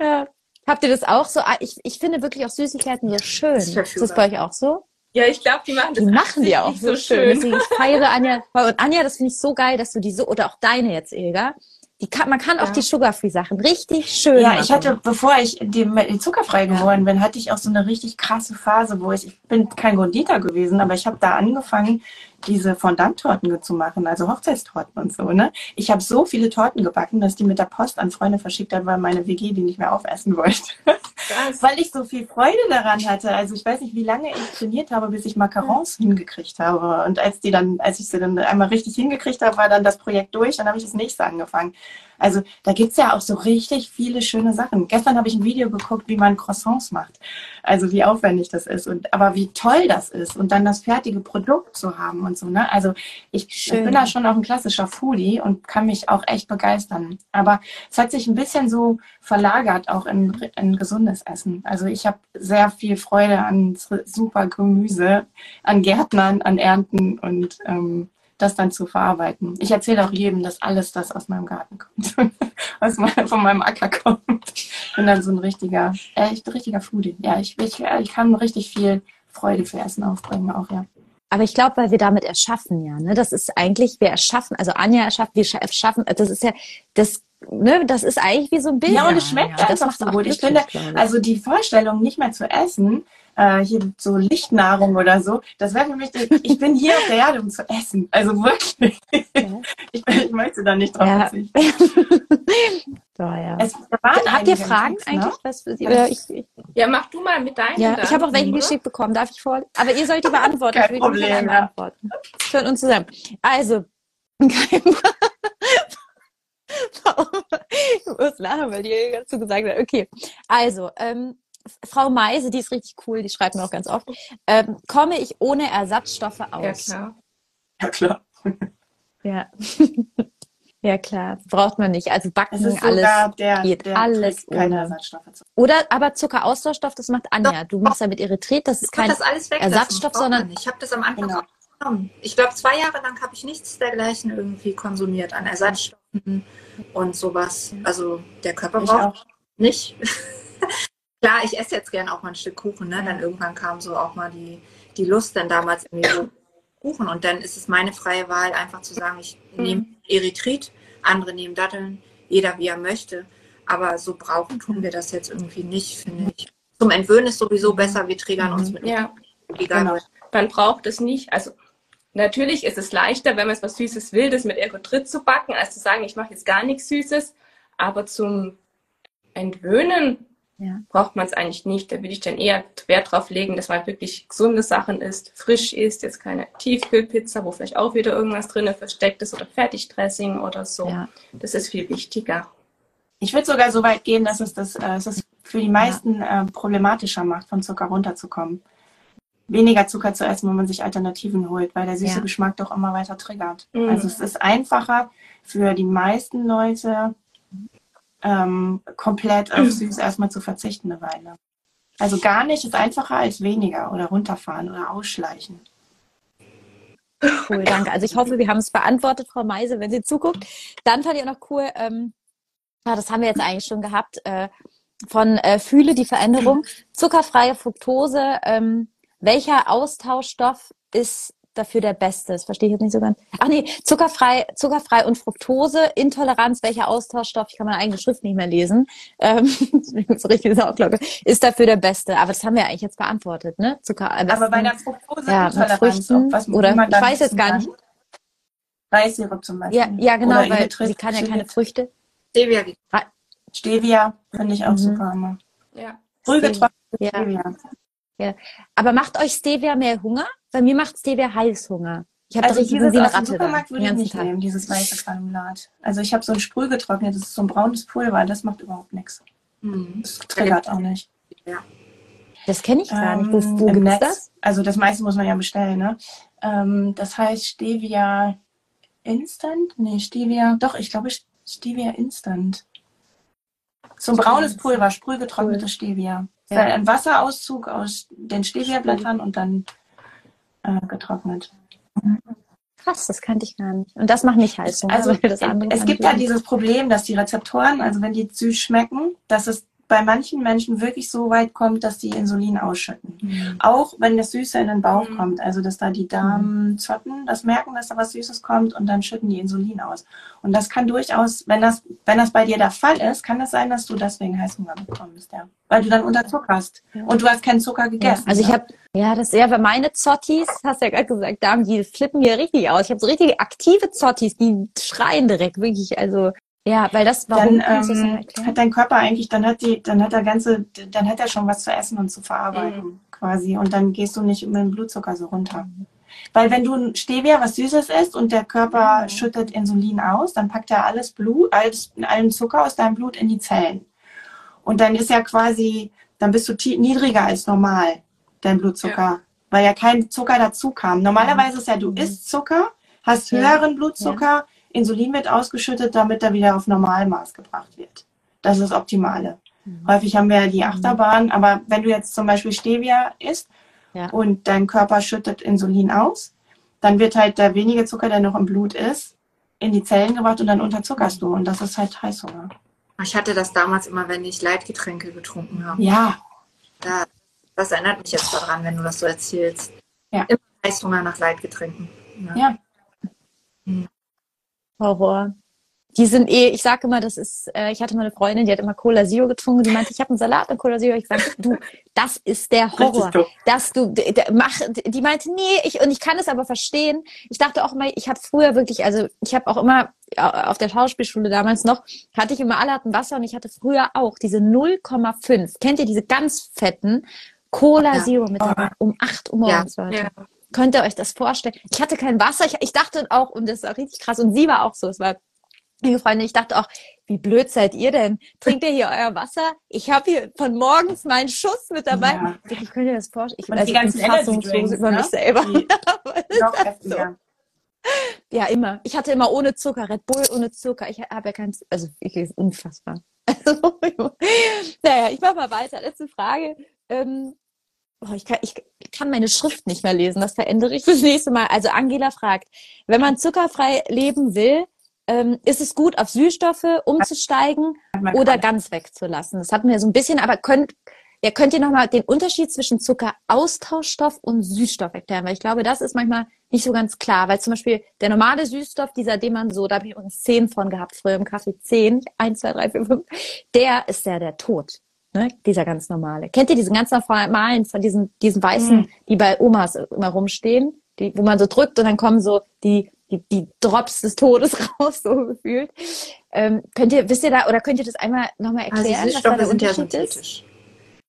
Ja. Habt ihr das auch so? Ah, ich, ich finde wirklich auch Süßigkeiten so schön. ist, ist das bei euch auch so? Ja, ich glaube, die machen das die machen die auch so schön. Deswegen ich feiere Anja. (laughs) Und Anja, das finde ich so geil, dass du die so, oder auch deine jetzt, Ilga, die kann, man kann ja. auch die Sugar-Free-Sachen richtig schön Ja, machen. ich hatte, bevor ich die, die zuckerfrei geworden bin, hatte ich auch so eine richtig krasse Phase, wo ich, ich bin kein Konditor gewesen, aber ich habe da angefangen, diese Fondant-Torten zu machen, also Hochzeitstorten und so. Ne? Ich habe so viele Torten gebacken, dass die mit der Post an Freunde verschickt hat, weil meine WG die nicht mehr aufessen wollte. (laughs) weil ich so viel Freude daran hatte. Also ich weiß nicht, wie lange ich trainiert habe, bis ich Macarons mhm. hingekriegt habe. Und als die dann, als ich sie dann einmal richtig hingekriegt habe, war dann das Projekt durch, dann habe ich das nächste angefangen. Also da gibt's ja auch so richtig viele schöne Sachen. Gestern habe ich ein Video geguckt, wie man Croissants macht. Also wie aufwendig das ist. Und aber wie toll das ist. Und dann das fertige Produkt zu haben und so. Ne? Also ich, ich bin da schon auch ein klassischer Foodie und kann mich auch echt begeistern. Aber es hat sich ein bisschen so verlagert auch in, in gesundes Essen. Also ich habe sehr viel Freude an super Gemüse, an Gärtnern, an Ernten und ähm, das dann zu verarbeiten. Ich erzähle auch jedem, dass alles das aus meinem Garten kommt, (laughs) aus meinem, von meinem Acker kommt. Ich bin dann so ein richtiger, echt richtiger Foodie. Ja, ich, ich, ich kann richtig viel Freude für Essen aufbringen auch, ja. Aber ich glaube, weil wir damit erschaffen, ja, ne? Das ist eigentlich, wir erschaffen, also Anja erschafft, wir erschaffen, das ist ja, das ne, das ist eigentlich wie so ein Bild. Ja, und es schmeckt ja, das einfach macht so gut. Ich finde, also die Vorstellung, nicht mehr zu essen, äh, hier so Lichtnahrung oder so, das wäre für mich, ich bin hier auf der Erde, um zu essen. Also wirklich. (laughs) Ich, ich möchte da nicht drauf Ja. verzichten. (laughs) so, ja. Es waren Habt ihr einige Fragen ne? eigentlich? Was für Sie? Ich, ich, Ja, mach du mal mit deinen. ja, ich habe auch welche oder? geschickt bekommen. Darf ich vor? Aber ihr sollt die (laughs) beantworten. Kein ich Problem, ja. antworten. Für uns zusammen. Also, kein Ich muss lachen, weil die dazu gesagt hat. Okay, also, ähm, Frau Meise, die ist richtig cool, die schreibt mir auch ganz oft. Ähm, komme ich ohne Ersatzstoffe Ja, aus? klar. Ja, klar. Ja. (laughs) ja, klar. Braucht man nicht. Also Es Backen, ist alles. sogar der, geht der alles Trick, keine ohne. Ersatzstoffe zu. Oder aber Zuckeraustauschstoff, das macht Anja. Du machst ja mit Erythrit, das ist kein das alles weglassen. Ersatzstoff, sondern-. Ich habe das am Anfang Genau. auch genommen. Ich glaube, zwei Jahre lang habe ich nichts dergleichen irgendwie konsumiert an Ersatzstoffen und sowas. Also der Körper Ich braucht auch. nicht. (laughs) Klar, ich esse jetzt gern auch mal ein Stück Kuchen. Ne? Dann irgendwann kam so auch mal die, die Lust, dann damals irgendwie so Kuchen. Und dann ist es meine freie Wahl, einfach zu sagen, ich Mhm. nehme Erythrit, andere nehmen Datteln, jeder wie er möchte. Aber so brauchen tun wir das jetzt irgendwie nicht, finde ich. Zum Entwöhnen ist sowieso besser, wir triggern uns mit Ja, egal Genau. man braucht es nicht. Also natürlich ist es leichter, wenn man jetzt was Süßes will, das mit Erythrit zu backen, als zu sagen, ich mache jetzt gar nichts Süßes. Aber zum Entwöhnen Ja. braucht man es eigentlich nicht. Da würde ich dann eher Wert drauf legen, dass man wirklich gesunde Sachen isst, frisch isst, jetzt keine Tiefkühlpizza, wo vielleicht auch wieder irgendwas drin versteckt ist oder Fertigdressing oder so. Ja. Das ist viel wichtiger. Ich würde sogar so weit gehen, dass es das, äh, es das für die meisten äh, problematischer macht, von Zucker runterzukommen. Weniger Zucker zu essen, wenn man sich Alternativen holt, weil der süße Ja. Geschmack doch immer weiter triggert. Mhm. Also es ist einfacher für die meisten Leute, ähm, komplett auf süß erstmal zu verzichten eine Weile. Also gar nicht ist einfacher als weniger oder runterfahren oder ausschleichen. Cool, danke. Also ich hoffe, wir haben es beantwortet, Frau Meise, wenn sie zuguckt. Dann fand ich auch noch cool, ähm, ja, das haben wir jetzt eigentlich schon gehabt, äh, von äh, Fühle die Veränderung. Zuckerfreie Fructose, ähm, welcher Austauschstoff ist dafür der beste? Das verstehe ich jetzt nicht so ganz. Ach nee, zuckerfrei, zuckerfrei und Fructose, Intoleranz, welcher Austauschstoff, ich kann meine eigene Schrift nicht mehr lesen, ähm, (laughs) so richtig Sauglocke, ist dafür der beste. Aber das haben wir eigentlich jetzt beantwortet, ne? Zucker, Aber bei der Fructose ja, mit Früchten was, oder man ich weiß jetzt gar nicht. Reissirup zum Beispiel. Ja, ja genau, Oder weil sie kann ja keine Stevia. Früchte. Stevia, Stevia finde ich auch Mhm. super immer. Ja. Früh getrocknete Ja. Stevia. Aber macht euch Stevia mehr Hunger? Bei mir macht Stevia Heißhunger. Ich habe Also dieses wie eine aus dem Supermarkt würde ich nicht Tag. nehmen, dieses weiße Granulat. Also ich habe so ein Sprüh getrocknet, das ist so ein braunes Pulver, das macht überhaupt nichts. Hm. Das triggert auch nicht. Das kenne ich gar nicht. Wo, Ähm, wo im gibt's Netz. das? Also das meiste muss man ja bestellen, ne? Ähm, das heißt Stevia Instant? Nee, Stevia, doch, ich glaube Stevia Instant. So ein braunes Pulver, sprühgetrocknetes Stevia. Ja. Ja. Ein Wasserauszug aus den Stevia-Blättern und dann äh, getrocknet. Krass, das kannte ich gar nicht. Und das macht nicht Heißhunger. Also weil das andere es gibt ja dieses Problem, dass die Rezeptoren, also wenn die süß schmecken, dass es bei manchen Menschen wirklich so weit kommt, dass die Insulin ausschütten. Mhm. Auch wenn das Süße in den Bauch Mhm. kommt, also dass da die Darmzotten das merken, dass da was Süßes kommt und dann schütten die Insulin aus. Und das kann durchaus, wenn das, wenn das bei dir der Fall ist, kann das sein, dass du deswegen Heißhunger bekommst, ja. Weil du dann unterzuckerst. Ja. Und du hast keinen Zucker Ja, gegessen. also ich habe, ja, das ja, weil meine Zottis, hast du ja gerade gesagt, Damen, die flippen hier richtig aus. Ich habe so richtig aktive Zottis, die schreien direkt, wirklich. Also ja, weil das, warum dann ähm, hat dein Körper eigentlich, dann hat die, dann hat der ganze, dann hat er schon was zu essen und zu verarbeiten quasi. Und dann gehst du nicht mit dem Blutzucker so runter. Weil wenn du ein Stevia, was Süßes isst und der Körper schüttet Insulin aus, dann packt er alles Blut, alles, allen Zucker aus deinem Blut in die Zellen. Und dann ist ja quasi, dann bist du niedriger als normal, dein Blutzucker, weil ja kein Zucker dazu kam. Normalerweise ist ja, du isst Zucker, hast Ja. höheren Blutzucker, Insulin wird ausgeschüttet, damit er wieder auf Normalmaß gebracht wird. Das ist das Optimale. Häufig haben wir ja die Achterbahn, aber wenn du jetzt zum Beispiel Stevia isst Ja. und dein Körper schüttet Insulin aus, dann wird halt der wenige Zucker, der noch im Blut ist, in die Zellen gebracht und dann unterzuckerst du. Und das ist halt Heißhunger. Ich hatte das damals immer, wenn ich Leitgetränke getrunken habe. Ja, Da, das erinnert mich jetzt daran, wenn du das so erzählst. Ja. Immer Heißhunger nach Leitgetränken. Ja. ja. Horror. die sind eh, ich sage immer, das ist, äh, ich hatte mal eine Freundin, die hat immer Cola Zero getrunken, die meinte, ich habe einen Salat mit Cola Zero. Ich sage, du, das ist der Horror, dass du, mach, die meinte, nee, ich, und ich kann es aber verstehen. Ich dachte auch immer, ich habe früher wirklich, also ich habe auch immer auf der Schauspielschule damals noch, hatte ich immer alle hatten Wasser und ich hatte früher auch diese 0,5. Kennt ihr diese ganz fetten Cola. Zero mit dabei um 8 Uhr morgens, ja. Leute? Ja. Könnt ihr euch das vorstellen? Ich hatte kein Wasser. Ich, ich dachte auch, und das war richtig krass, und sie war auch so, es war liebe Freunde, ich dachte auch, wie blöd seid ihr denn? Trinkt ihr hier euer Wasser? Ich habe hier von morgens meinen Schuss mit dabei. Ja. Ich könnte (laughs) das vorstellen. Ich, also, die ganzen fassungslos über ne? mich selber. So. Ja, immer. Ich hatte immer ohne Zucker, Red Bull ohne Zucker. Ich habe ja kein, also ich ist unfassbar. (laughs) Also, naja, ich mache mal weiter. Letzte Frage. Ähm, oh, ich, kann, ich kann meine Schrift nicht mehr lesen. Das verändere ich das nächste Mal. Also Angela fragt, wenn man zuckerfrei leben will, ähm, ist es gut, auf Süßstoffe umzusteigen oder ganz wegzulassen? Das hatten wir so ein bisschen, aber könnt, ja, könnt ihr nochmal den Unterschied zwischen Zuckeraustauschstoff und Süßstoff erklären? Weil ich glaube, das ist manchmal nicht so ganz klar, weil zum Beispiel der normale Süßstoff, dieser, den man so, da habe ich übrigens zehn von gehabt, früher im Kaffee zehn, eins, zwei, drei, vier, fünf, der ist ja der Tod. Ne? Dieser ganz normale. Kennt ihr diesen ganz normalen von diesen, diesen weißen, mhm. die bei Omas immer rumstehen? Die, wo man so drückt und dann kommen so die die, die Drops des Todes (laughs) raus, so gefühlt. Ähm, könnt ihr, wisst ihr da, oder könnt ihr das einmal nochmal also erklären, also da der sind ja synthetisch.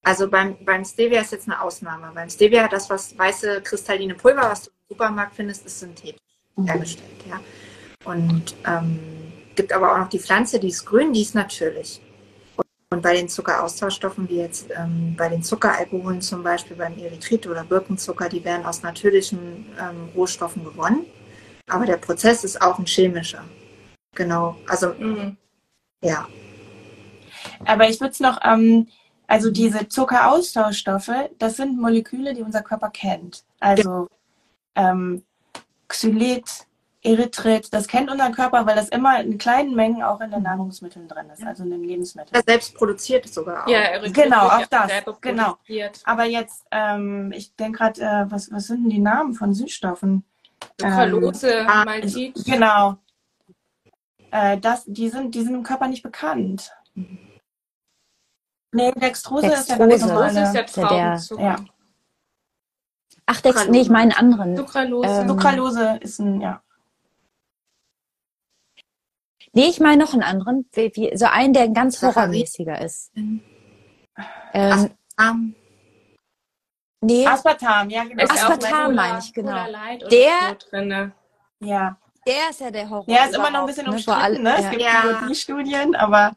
Also beim, beim Stevia ist jetzt eine Ausnahme. Beim Stevia, das was weiße kristalline Pulver, was du im Supermarkt findest, ist synthetisch mhm. hergestellt, ja. Und ähm, gibt aber auch noch die Pflanze, die ist grün, die ist natürlich. Und, bei den Zuckeraustauschstoffen, wie jetzt ähm, bei den Zuckeralkoholen zum Beispiel, beim Erythrit oder Birkenzucker, die werden aus natürlichen ähm, Rohstoffen gewonnen. Aber der Prozess ist auch ein chemischer. Genau. Also, mhm. ja. Aber ich würde es noch, ähm, also diese Zuckeraustauschstoffe, das sind Moleküle, die unser Körper kennt. Also ähm, Xylit, Erythrit, das kennt unser Körper, weil das immer in kleinen Mengen auch in den Nahrungsmitteln drin ist, also in den Lebensmitteln. Ja, selbst produziert sogar auch. Ja, Erythrit genau, auch das. Genau. Aber jetzt, ähm, ich denke gerade, äh, was, was sind denn die Namen von Süßstoffen? Sucralose, ähm, ah, Maltit. Genau. Äh, das, die, sind, die sind im Körper nicht bekannt. Nee, Dextrose, Dextrose ist ja ganz normale. ist ja Traubenzucker. Ja. Ach, Dex, nee, ich meine anderen. Sucralose. Ähm, Sucralose ist ein, ja. Nee, ich meine noch einen anderen, wie, wie, so einen, der ein ganz horrormäßiger ist. Mhm. Ähm, Ach, Nee. Aspartam, ja, genau. Aspartam meine ich, genau. Der, so ja. Der ist ja der Horror. Der ist immer noch ein bisschen ne, umstritten, ne? Es gibt ja. die Studien, aber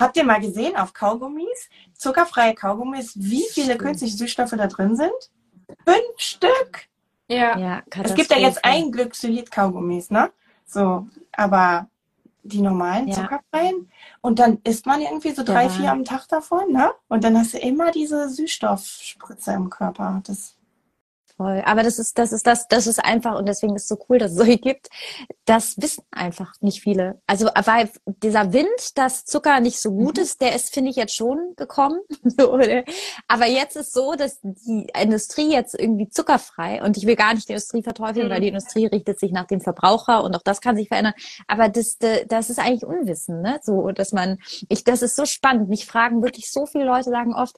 habt ihr mal gesehen auf Kaugummis, zuckerfreie Kaugummis, wie viele künstliche Süßstoffe da drin sind? Fünf Stück. Ja. ja es gibt ja jetzt ein Glücksylit-Kaugummis, ne? So, aber die normalen ja. zuckerfreien. Und dann isst man irgendwie so drei, ja. vier am Tag davon, ne? Und dann hast du immer diese Süßstoffspritze im Körper. Das Voll. Aber das ist, das ist das, das ist einfach und deswegen ist es so cool, dass es solche gibt. Das wissen einfach nicht viele. Also, weil dieser Wind, dass Zucker nicht so gut mhm. ist, der ist, finde ich, jetzt schon gekommen. (laughs) so, Aber jetzt ist so, dass die Industrie jetzt irgendwie zuckerfrei und ich will gar nicht die Industrie verteufeln, mhm. weil die Industrie richtet sich nach dem Verbraucher und auch das kann sich verändern. Aber das, das ist eigentlich Unwissen, ne? So, dass man, ich, das ist so spannend. Mich fragen wirklich so viele Leute sagen oft,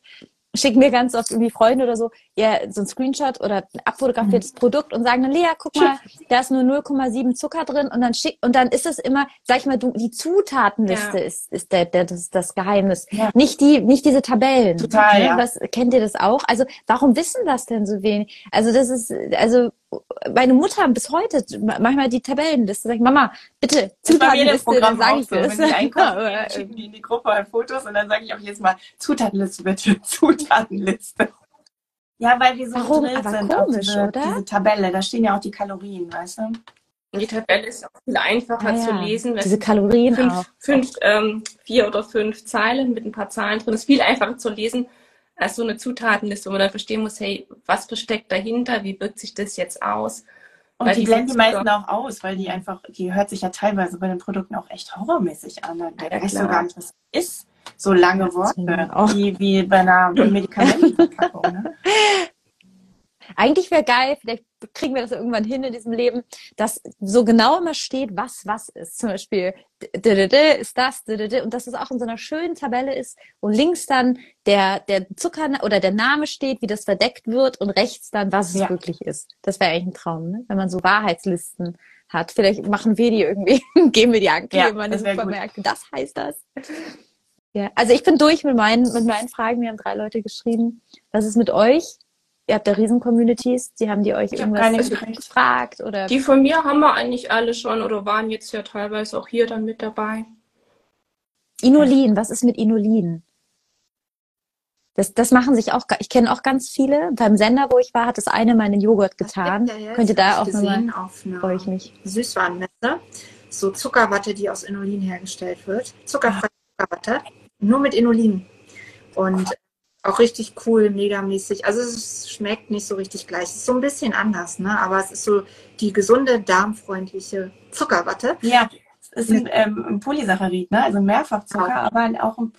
schicken mir ganz oft irgendwie Freunde oder so, ja, so ein Screenshot oder ein abfotografiertes mhm. Produkt und sagen dann, Lea, guck mal, da ist nur 0,7 Zucker drin und dann schick, und dann ist es immer, sag ich mal, du, die Zutatenliste ja. ist, ist der, der, das, das Geheimnis. Ja. Nicht die, nicht diese Tabellen. Total, ja. Was, kennt ihr das auch? Also, warum wissen das denn so wenig? Also, das ist, also, meine Mutter bis heute manchmal die Tabellenliste sagt, Mama, bitte Zutatenliste, dann sage ich so. das. Wenn die einkaufen, (laughs) schicken die in die Gruppe halt Fotos und dann sage ich auch jedes Mal Zutatenliste bitte, (laughs) Zutatenliste. Ja, weil wir so Warum? Aber sind komisch, diese, oder? diese Tabelle, da stehen ja auch die Kalorien, weißt du? Und die Tabelle ist auch viel einfacher ah, ja. zu lesen. Diese Kalorien fünf, auch. Fünf, ähm, vier oder fünf Zeilen mit ein paar Zahlen drin. Ist viel einfacher zu lesen als so eine Zutatenliste, wo man dann verstehen muss, hey, was versteckt dahinter, wie wirkt sich das jetzt aus? Und weil die blenden die meisten auch aus, weil die einfach, die hört sich ja teilweise bei den Produkten auch echt horrormäßig an. Da ja, weißt du gar nicht, was ist. So lange Worte, wie, wie bei einer (laughs) Medikamentenverpackung. Ne? Eigentlich wäre geil, vielleicht kriegen wir das irgendwann hin in diesem Leben, dass so genau immer steht, was was ist. Zum Beispiel ist das und dass es auch in so einer schönen Tabelle ist, wo links dann der der Zucker oder der Name steht, wie das verdeckt wird und rechts dann, was es ja. wirklich ist. Das wäre eigentlich ein Traum, ne? wenn man so Wahrheitslisten hat. Vielleicht machen wir die irgendwie, (laughs) geben wir die Ankleber ja, in die Supermärkte. Das heißt das. Ja, also ich bin durch mit meinen, mit meinen Fragen. Mir haben drei Leute geschrieben. Was ist mit euch? Ihr habt da Riesen-Communities, die haben die euch ich irgendwas gefragt oder? Die von mir haben wir eigentlich alle schon oder waren jetzt ja teilweise auch hier dann mit dabei. Inulin, was ist mit Inulin? Das, das machen sich auch, ich kenne auch ganz viele. Beim Sender, wo ich war, hat das eine meinen Joghurt getan. Könnt ihr da auch nochmal, freue ich mich. Süßwarenmesse, so Zuckerwatte, die aus Inulin hergestellt wird. Zuckerfreie Zuckerwatte, nur mit Inulin. Und auch richtig cool, megamäßig. Also es schmeckt nicht so richtig gleich. Es ist so ein bisschen anders, ne? Aber es ist so die gesunde, darmfreundliche Zuckerwatte. Ja, es ist ein, ähm, ein Polysaccharid, ne? Also Mehrfachzucker, ja. aber auch ein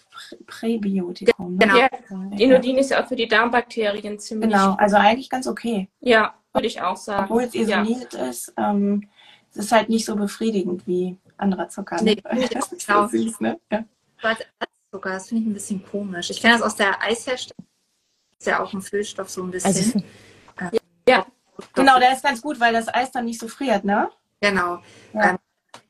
Präbiotikum. Ne? Genau. Ja, Inulin ist ja auch für die Darmbakterien ziemlich. Genau, also eigentlich ganz okay. Ja, würde ich auch sagen. Obwohl es isoliert ja. ist, ähm, es ist halt nicht so befriedigend wie anderer Zucker. Ne? Nee, (laughs) das ist genau. so süß, ne? Ja. Zucker. Das finde ich ein bisschen komisch. Ich kenne das aus der Eisherstellung. Ist ja auch ein Füllstoff so ein bisschen. Also, ähm, ja, genau, der ist ganz gut, weil das Eis dann nicht so friert, ne? Genau. Ja. Ähm,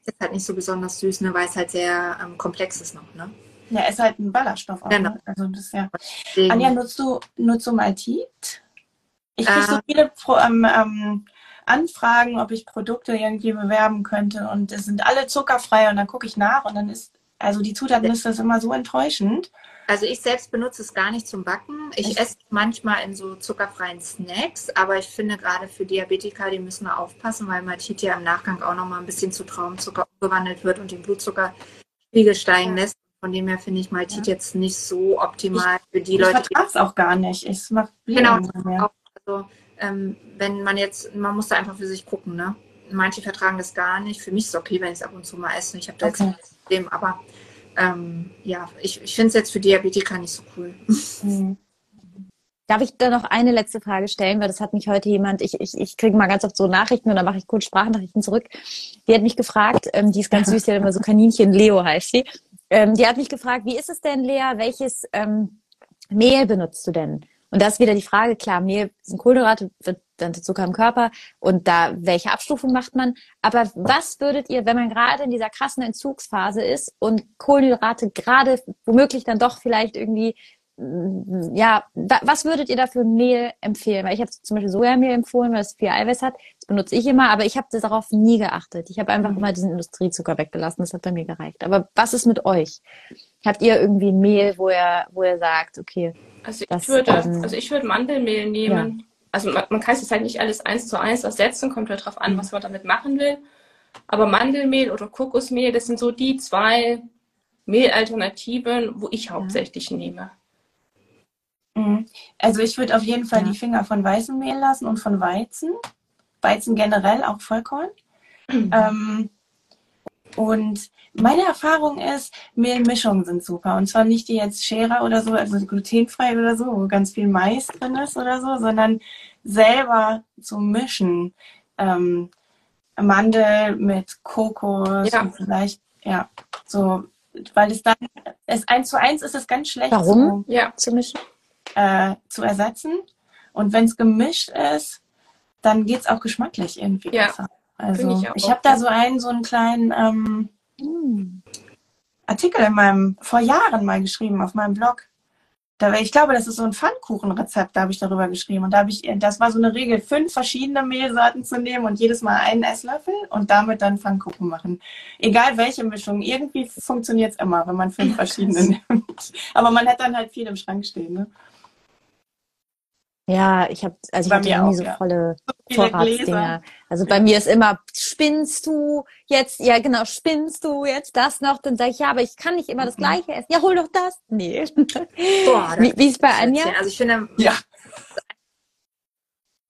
ist halt nicht so besonders süß, ne, weil es halt sehr ähm, komplex ist noch, ne? Ja, ist halt ein Ballaststoff auch. Genau. Ne? Also das ja. Deswegen. Anja, nutzt du, nutzt du Maltit? Ich kriege äh, so viele Pro, ähm, ähm, Anfragen, ob ich Produkte irgendwie bewerben könnte und es sind alle zuckerfrei und dann gucke ich nach und dann ist also die Zutatenliste ist immer so enttäuschend. Also ich selbst benutze es gar nicht zum Backen. Ich Echt? esse manchmal in so zuckerfreien Snacks, aber ich finde gerade für Diabetiker, die müssen da aufpassen, weil Maltit ja im Nachgang auch noch mal ein bisschen zu Traumzucker umgewandelt wird und den Blutzuckerspiegel steigen lässt. Von dem her finde ich Maltit ja. jetzt nicht so optimal ich, für die ich Leute. Ich vertrage es auch gar nicht. Es macht genau. Auch, also ähm, wenn man jetzt, man muss da einfach für sich gucken, ne? Manche vertragen das gar nicht. Für mich ist es okay, wenn ich es ab und zu mal esse. Ich habe da okay. jetzt Problem, aber ähm, ja, ich, ich finde es jetzt für Diabetiker nicht so cool. Mhm. (laughs) Darf ich da noch eine letzte Frage stellen, weil das hat mich heute jemand, ich, ich, ich kriege mal ganz oft so Nachrichten und dann mache ich kurz Sprachnachrichten zurück. Die hat mich gefragt, ähm, die ist ganz süß, die hat immer so Kaninchen, Leo heißt sie. Ähm, die hat mich gefragt, wie ist es denn, Lea, welches ähm, Mehl benutzt du denn? Und da ist wieder die Frage, klar, Mehl sind Kohlenhydrate, wird dann Zucker im Körper und da, welche Abstufung macht man? Aber was würdet ihr, wenn man gerade in dieser krassen Entzugsphase ist und Kohlenhydrate gerade womöglich dann doch vielleicht irgendwie mm, ja, was würdet ihr da für Mehl empfehlen? Weil ich habe zum Beispiel Sojamehl empfohlen, weil es viel Eiweiß hat. Das benutze ich immer, aber ich habe darauf nie geachtet. Ich habe einfach mhm. immer diesen Industriezucker weggelassen. Das hat bei mir gereicht. Aber was ist mit euch? Habt ihr irgendwie ein Mehl, wo ihr, wo ihr sagt, okay, also ich würde, ähm, also ich würde Mandelmehl nehmen. Ja also man, man kann es halt nicht alles eins zu eins ersetzen, kommt halt darauf an, was man damit machen will. Aber Mandelmehl oder Kokosmehl, das sind so die zwei Mehlalternativen, wo ich hauptsächlich ja. nehme. Mhm. Also ich würde auf jeden Fall ja. die Finger von weißem Mehl lassen und von Weizen. Weizen generell, auch Vollkorn. Mhm. (clears throat) Ähm, und meine Erfahrung ist, Mehlmischungen sind super. Und zwar nicht die jetzt Scherer oder so, also glutenfrei oder so, wo ganz viel Mais drin ist oder so, sondern selber zu mischen. Ähm, Mandel mit Kokos ja. und vielleicht, ja, so, weil es dann, es eins zu eins ist es ganz schlecht. Warum? So, ja, zu mischen. Äh, zu ersetzen. Und wenn es gemischt ist, dann geht es auch geschmacklich irgendwie ja. besser. Also ich, ich habe da so einen, so einen kleinen ähm, hm. Artikel in meinem, vor Jahren mal geschrieben auf meinem Blog. Da, ich glaube, das ist so ein Pfannkuchenrezept, da habe ich darüber geschrieben. Und da habe ich, das war so eine Regel, fünf verschiedene Mehlsorten zu nehmen und jedes Mal einen Esslöffel und damit dann Pfannkuchen machen. Egal welche Mischung, irgendwie funktioniert es immer, wenn man fünf verschiedene (laughs) nimmt. Aber man hat dann halt viel im Schrank stehen. Ne? Ja, ich habe also ich hatte nie auch, so ja. volle so Vorratsdinger. Also bei mir ist immer, spinnst du jetzt, ja genau, spinnst du jetzt das noch? Dann sage ich, ja, aber ich kann nicht immer das mhm. gleiche essen. Ja, hol doch das. Nee. (laughs) Boah, wie, wie ist bei Anja? Also ich finde, ja.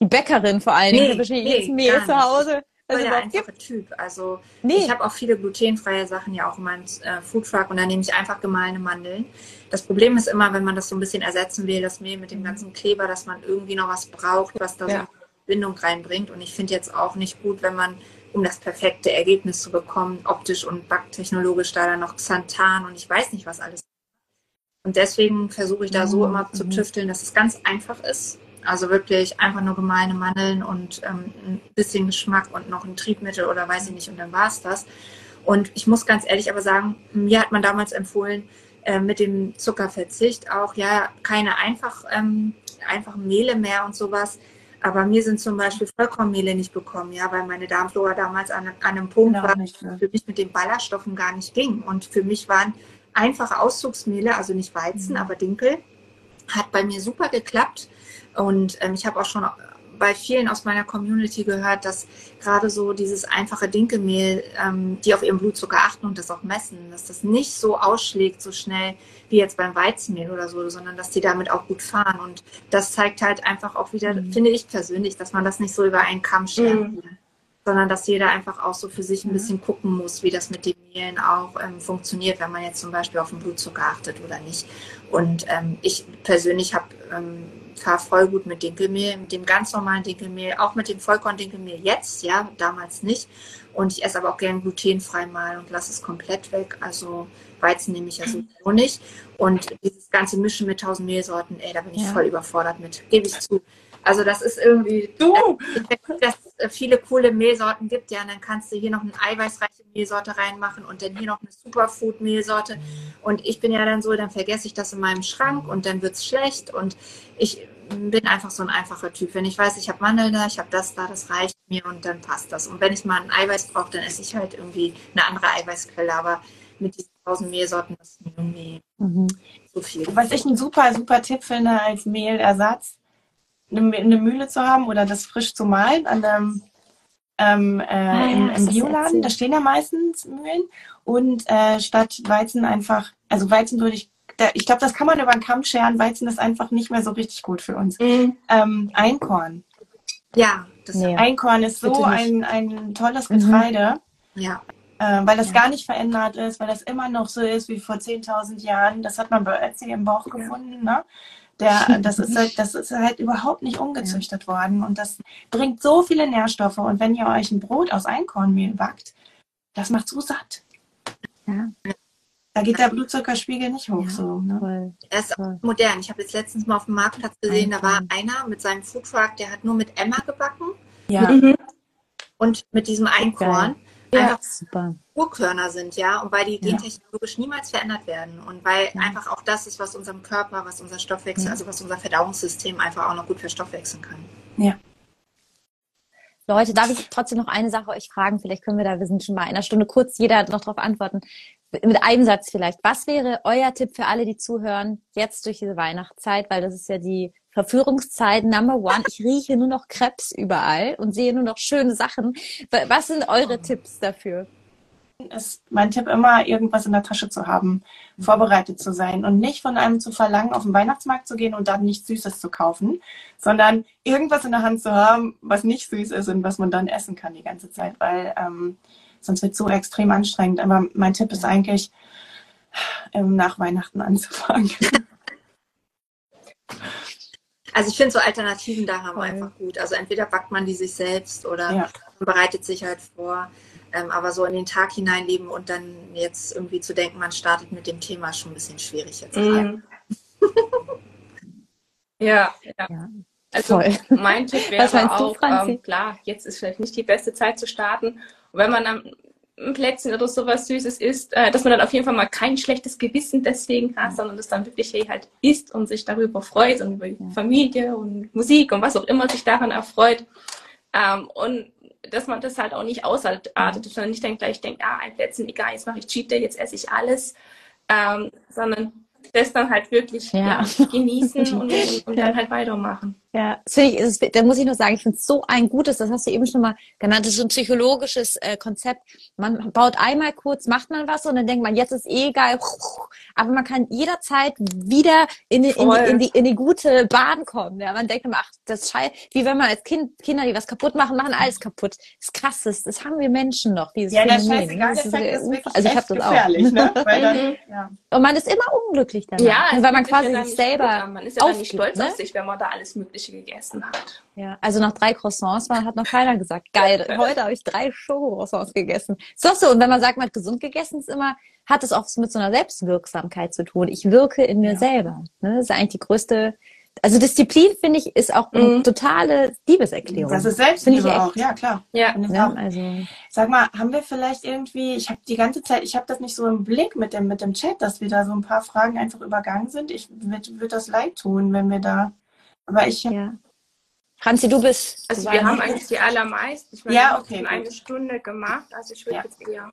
Die Bäckerin vor allen Dingen, nee, nee, jedes Mehl zu Hause. Also der einfache gibt? Typ. Also nee. ich habe auch viele glutenfreie Sachen ja auch in meinem äh, Foodtruck und da nehme ich einfach gemahlene Mandeln. Das Problem ist immer, wenn man das so ein bisschen ersetzen will, das Mehl mit dem ganzen Kleber, dass man irgendwie noch was braucht, was da ja. so Bindung reinbringt. Und ich finde jetzt auch nicht gut, wenn man, um das perfekte Ergebnis zu bekommen, optisch und backtechnologisch da dann noch Xanthan und ich weiß nicht, was alles. Und deswegen versuche ich da so immer zu mhm. tüfteln, dass es ganz einfach ist also wirklich einfach nur gemeine Mandeln und ähm, ein bisschen Geschmack und noch ein Triebmittel oder weiß ich nicht und dann war es das. Und ich muss ganz ehrlich aber sagen, mir hat man damals empfohlen, äh, mit dem Zuckerverzicht auch, ja, keine einfach, ähm, einfachen Mehle mehr und sowas. Aber mir sind zum Beispiel Vollkornmehle nicht bekommen, ja, weil meine Darmflora damals an, an einem Punkt genau, war, nicht, ne? für mich mit den Ballaststoffen gar nicht ging. Und für mich waren einfache Auszugsmehle, also nicht Weizen, mhm. aber Dinkel, hat bei mir super geklappt. Und ähm, ich habe auch schon bei vielen aus meiner Community gehört, dass gerade so dieses einfache Dinkelmehl, ähm, die auf ihren Blutzucker achten und das auch messen, dass das nicht so ausschlägt so schnell wie jetzt beim Weizenmehl oder so, sondern dass die damit auch gut fahren. Und das zeigt halt einfach auch wieder, mhm. finde ich persönlich, dass man das nicht so über einen Kamm scheren mhm. sondern dass jeder einfach auch so für sich ein mhm. bisschen gucken muss, wie das mit den Mehlen auch ähm, funktioniert, wenn man jetzt zum Beispiel auf den Blutzucker achtet oder nicht. Und ähm, ich persönlich habe fahre voll gut mit Dinkelmehl, mit dem ganz normalen Dinkelmehl, auch mit dem Vollkorn-Dinkelmehl jetzt, ja, damals nicht. Und ich esse aber auch gern glutenfrei mal und lasse es komplett weg. Also Weizen nehme ich ja sowieso nicht. Und dieses ganze Mischen mit tausend Mehlsorten, ey, da bin ich ja. voll überfordert mit, gebe ich zu. Also das ist irgendwie, du! dass es viele coole Mehlsorten gibt, ja, und dann kannst du hier noch eine eiweißreiche Mehlsorte reinmachen und dann hier noch eine Superfood-Mehlsorte. Und ich bin ja dann so, dann vergesse ich das in meinem Schrank und dann wird es schlecht. Und ich bin einfach so ein einfacher Typ. Wenn ich weiß, ich habe Mandeln da, ich habe das da, das reicht mir und dann passt das. Und wenn ich mal ein Eiweiß brauche, dann esse ich halt irgendwie eine andere Eiweißquelle. Aber mit diesen tausend Mehlsorten ist irgendwie mhm. so viel. Was ich einen super, super Tipp finde als Mehlersatz, eine, Mühle zu haben oder das frisch zu malen an einem ähm, äh, ah, im, im Bioladen. Da stehen ja meistens Mühlen. Und äh, statt Weizen einfach, also Weizen würde ich, da, ich glaube, das kann man über den Kamm scheren. Weizen ist einfach nicht mehr so richtig gut für uns. Mhm. Ähm, Einkorn. Ja, das nee. Einkorn ist so ein, ein tolles. Getreide. Mhm. Ja. Äh, weil das ja. gar nicht verändert ist, weil das immer noch so ist wie vor 10.000 Jahren. Das hat man bei Etsy im Bauch gefunden. Ne? Der, (laughs) das, ist halt, das ist halt überhaupt nicht umgezüchtet ja. worden. Und das bringt so viele Nährstoffe. Und wenn ihr euch ein Brot aus Einkornmehl backt, das macht so satt. Ja. Da geht der Blutzuckerspiegel nicht hoch. Ja, so, ne? Er ist voll. modern. Ich habe jetzt letztens mal auf dem Marktplatz gesehen, da war einer mit seinem Foodtruck, der hat nur mit Emma gebacken. Ja. Mhm. Und mit diesem Einkorn ja, super. Urkörner sind, ja, und weil die gentechnologisch niemals verändert werden und weil ja. einfach auch das ist, was unserem Körper, was unser Stoffwechsel, ja. also was unser Verdauungssystem einfach auch noch gut verstoffwechseln kann. Ja. Leute, darf ich trotzdem noch eine Sache euch fragen? Vielleicht können wir da, wir sind schon bei einer Stunde kurz, jeder noch darauf antworten. Mit einem Satz vielleicht. Was wäre euer Tipp für alle, die zuhören, jetzt durch diese Weihnachtszeit? Weil das ist ja die Verführungszeit Number One. Ich rieche nur noch Krebs überall und sehe nur noch schöne Sachen. Was sind eure Tipps dafür? Ist mein Tipp immer, irgendwas in der Tasche zu haben, vorbereitet zu sein und nicht von einem zu verlangen, auf den Weihnachtsmarkt zu gehen und dann nichts Süßes zu kaufen, sondern irgendwas in der Hand zu haben, was nicht süß ist und was man dann essen kann die ganze Zeit, weil ähm, sonst wird es so extrem anstrengend. Aber mein Tipp ist eigentlich, ähm, nach Weihnachten anzufangen. Also ich finde so Alternativen da haben wir einfach gut. Also entweder backt man die sich selbst oder ja. man bereitet sich halt vor. Ähm, aber so in den Tag hineinleben und dann jetzt irgendwie zu denken, man startet mit dem Thema, schon ein bisschen schwierig jetzt. Mm. ja, ja, ja. Also Voll. mein Tipp wäre auch, ähm, klar, jetzt ist vielleicht nicht die beste Zeit zu starten. Und wenn man dann ein Plätzchen oder sowas Süßes isst, äh, dass man dann auf jeden Fall mal kein schlechtes Gewissen deswegen hat, sondern das dann wirklich hey, halt isst und sich darüber freut und über ja. Familie und Musik und was auch immer sich daran erfreut. Ähm, und dass man das halt auch nicht ausartet, sondern nicht dann gleich denkt, ah, ein Plätzchen, egal, jetzt mache ich Cheat Day, jetzt esse ich alles, ähm, sondern das dann halt wirklich ja. Ja, genießen (laughs) und, und, dann halt weitermachen. Ja, das finde ich, ist, da muss ich nur sagen, ich finde es so ein gutes, das hast du eben schon mal genannt, das ist so ein psychologisches äh, Konzept. Man baut einmal kurz, macht man was und dann denkt man, jetzt ist eh geil, aber man kann jederzeit wieder in die, in die, in die, in die gute Bahn kommen. Ja, man denkt immer, ach, das scheiße, wie wenn man als Kind, Kinder, die was kaputt machen, machen alles kaputt. Das ist krass, das, das haben wir Menschen noch, dieses ja, der scheißegal ist, ist also ich habe das auch. Ne? (laughs) Weil dann, ja. Und man ist immer unglücklich danach, Ja, weil man quasi sich selber Man ist ja dann nicht stolz ne? auf sich, wenn man da alles Mögliche gegessen hat. Ja, also nach drei Croissants war, hat noch keiner gesagt, geil, (laughs) heute habe ich drei Schoko-Croissants gegessen. Ist doch so. Und wenn man sagt, man hat gesund gegessen, ist immer, hat es auch mit so einer Selbstwirksamkeit zu tun. Ich wirke in mir Ja. selber. Ne? Das ist eigentlich die größte, also Disziplin, finde ich, ist auch eine Mhm. totale Liebeserklärung. Das ist Finde ich Selbstliebe auch, ja klar. Ja. Auch. Also, Sag mal, haben wir vielleicht irgendwie, ich habe die ganze Zeit, ich habe das nicht so im Blick mit dem, mit dem Chat, dass wir da so ein paar Fragen einfach übergangen sind. Ich würde das leid tun, wenn wir da, aber ich, ja. Franzi, du bist. Also du wir haben eigentlich die allermeisten. Ich meine, Ja, wir haben okay, schon gut. eine Stunde gemacht, also ich würde Ja. jetzt eher.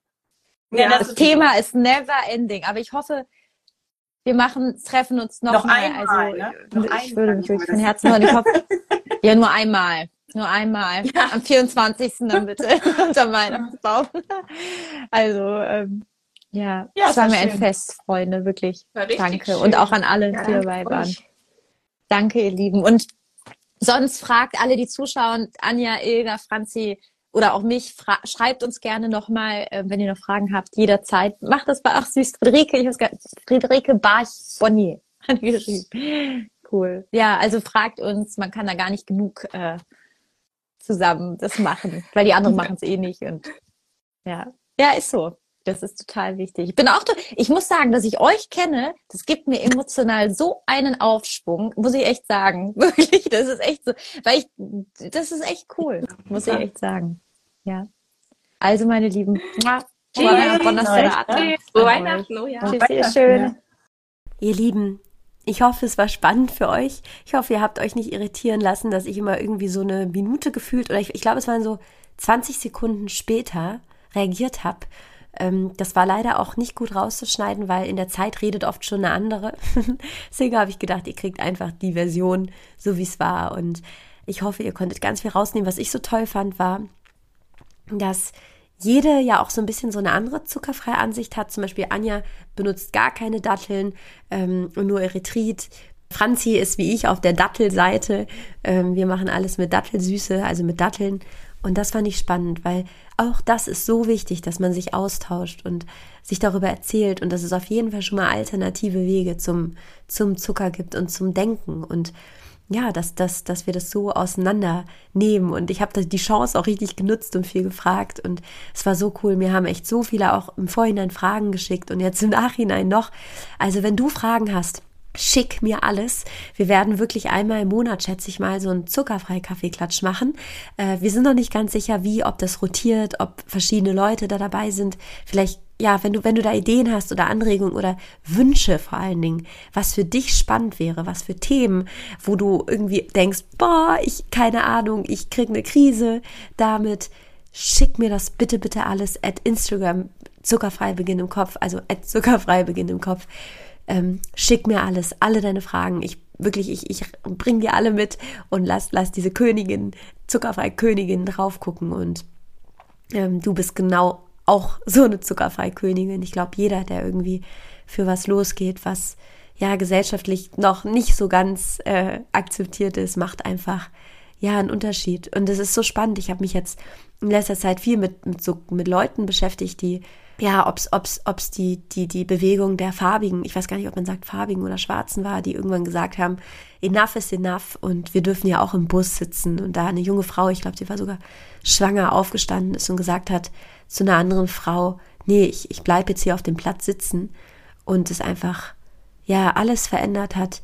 Ja, das Das ist- Thema ist never ending, aber ich hoffe, wir machen, treffen uns noch, Noch mal. einmal, also, ne? Noch ich würde mich wirklich wir von das. Herzen freuen. Ich hoffe, (laughs) ja, nur einmal. Nur einmal. Am 24. dann bitte. (laughs) Unter Weihnachtsbaum. Also, ähm, ja, Ja, es es war mir ein schön. Fest, Freunde, wirklich. Danke. schön. Und auch an alle, Ja, die dabei waren. euch. Danke, ihr Lieben. Und sonst fragt alle, die zuschauen, Anja, Ilga, Franzi oder auch mich, schreibt uns gerne nochmal, äh, wenn ihr noch Fragen habt, jederzeit. Macht das bei, ach süß, Friederike, ich weiß gar nicht, Friederike Barch-Bonnier (laughs) hat geschrieben. Cool. Ja, also fragt uns, man kann da gar nicht genug äh, zusammen das machen, weil die anderen (laughs) machen es eh nicht. Und ja, ja, ist so. Das ist total wichtig. Ich bin auch, ich muss sagen, dass ich euch kenne, das gibt mir emotional so einen Aufschwung, muss ich echt sagen. (laughs) Wirklich, das ist echt so, weil ich, das ist echt cool, muss ich echt sagen. Ja. Also, meine Lieben, Tschüss. Frohe Weihnachten, oh ja. Tschüss, ihr Weihnachten, schön. Ihr Lieben, ich hoffe, es war spannend für euch. Ich hoffe, ihr habt euch nicht irritieren lassen, dass ich immer irgendwie so eine Minute gefühlt oder ich, ich glaube, es waren so 20 Sekunden später reagiert habe. Ähm, das war leider auch nicht gut rauszuschneiden, weil in der Zeit redet oft schon eine andere. (laughs) Deswegen habe ich gedacht, ihr kriegt einfach die Version, so wie es war. Und ich hoffe, ihr konntet ganz viel rausnehmen. Was ich so toll fand, war, dass jede ja auch so ein bisschen so eine andere zuckerfreie Ansicht hat. Zum Beispiel Anja benutzt gar keine Datteln ähm, und nur Erythrit. Franzi ist wie ich auf der Dattelseite. Ähm, wir machen alles mit Dattelsüße, also mit Datteln. Und das fand ich spannend, weil auch das ist so wichtig, dass man sich austauscht und sich darüber erzählt und dass es auf jeden Fall schon mal alternative Wege zum, zum Zucker gibt und zum Denken. Und ja, dass, dass, dass wir das so auseinandernehmen. Und ich habe die Chance auch richtig genutzt und viel gefragt. Und es war so cool. Mir haben echt so viele auch im Vorhinein Fragen geschickt und jetzt im Nachhinein noch. Also wenn du Fragen hast, schick mir alles. Wir werden wirklich einmal im Monat, schätze ich mal, so einen zuckerfrei Kaffeeklatsch machen. Äh, wir sind noch nicht ganz sicher, wie, ob das rotiert, ob verschiedene Leute da dabei sind. Vielleicht, ja, wenn du, wenn du da Ideen hast oder Anregungen oder Wünsche vor allen Dingen, was für dich spannend wäre, was für Themen, wo du irgendwie denkst, boah, ich, keine Ahnung, ich krieg eine Krise damit. Schick mir das bitte, bitte alles at Instagram, zuckerfrei Beginn im Kopf, also at zuckerfrei Beginn im Kopf ähm, schick mir alles, alle deine Fragen. Ich wirklich, ich, ich bring dir alle mit und lass, lass diese Königin, zuckerfreie Königin drauf gucken und ähm, du bist genau auch so eine zuckerfreie Königin. Ich glaube, jeder, der irgendwie für was losgeht, was ja gesellschaftlich noch nicht so ganz äh, akzeptiert ist, macht einfach ja einen Unterschied. Und es ist so spannend. Ich habe mich jetzt in letzter Zeit viel mit, mit so mit Leuten beschäftigt, die ja, ob's, ob's, ob's die, die, die Bewegung der Farbigen, ich weiß gar nicht, ob man sagt Farbigen oder Schwarzen war, die irgendwann gesagt haben, enough is enough und wir dürfen ja auch im Bus sitzen. Und da eine junge Frau, ich glaube, sie war sogar schwanger, aufgestanden ist und gesagt hat zu einer anderen Frau, nee, ich, ich bleib jetzt hier auf dem Platz sitzen und es einfach, ja, alles verändert hat.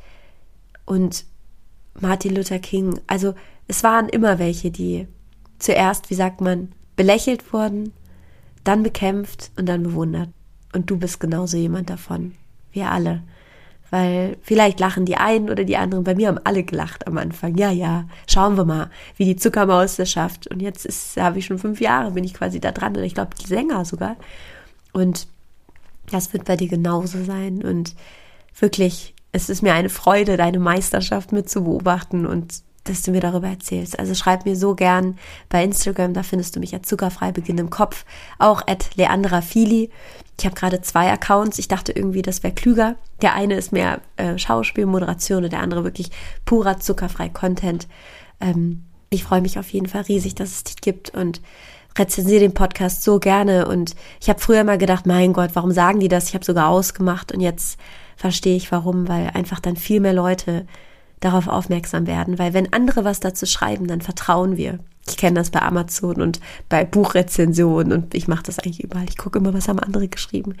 Und Martin Luther King, also es waren immer welche, die zuerst, wie sagt man, belächelt wurden, dann bekämpft und dann bewundert. Und du bist genauso jemand davon. Wir alle. Weil vielleicht lachen die einen oder die anderen. Bei mir haben alle gelacht am Anfang. Ja, ja, schauen wir mal, wie die Zuckermaus das schafft. Und jetzt ist, habe ich schon fünf Jahre, bin ich quasi da dran. Oder ich glaube, länger sogar. Und das wird bei dir genauso sein. Und wirklich, es ist mir eine Freude, deine Meisterschaft mit zu beobachten und dass du mir darüber erzählst. Also schreib mir so gern bei Instagram, da findest du mich als zuckerfrei Beginn im Kopf, auch at Leandra Fili. Ich habe gerade zwei Accounts. Ich dachte irgendwie, das wäre klüger. Der eine ist mehr äh, Schauspiel, und der andere wirklich purer zuckerfrei Content. Ähm, ich freue mich auf jeden Fall riesig, dass es dich gibt und rezensiere den Podcast so gerne. Und ich habe früher mal gedacht, mein Gott, warum sagen die das? Ich habe sogar ausgemacht und jetzt verstehe ich warum, weil einfach dann viel mehr Leute darauf aufmerksam werden, weil wenn andere was dazu schreiben, dann vertrauen wir. Ich kenne das bei Amazon und bei Buchrezensionen und ich mache das eigentlich überall. Ich gucke immer, was haben andere geschrieben.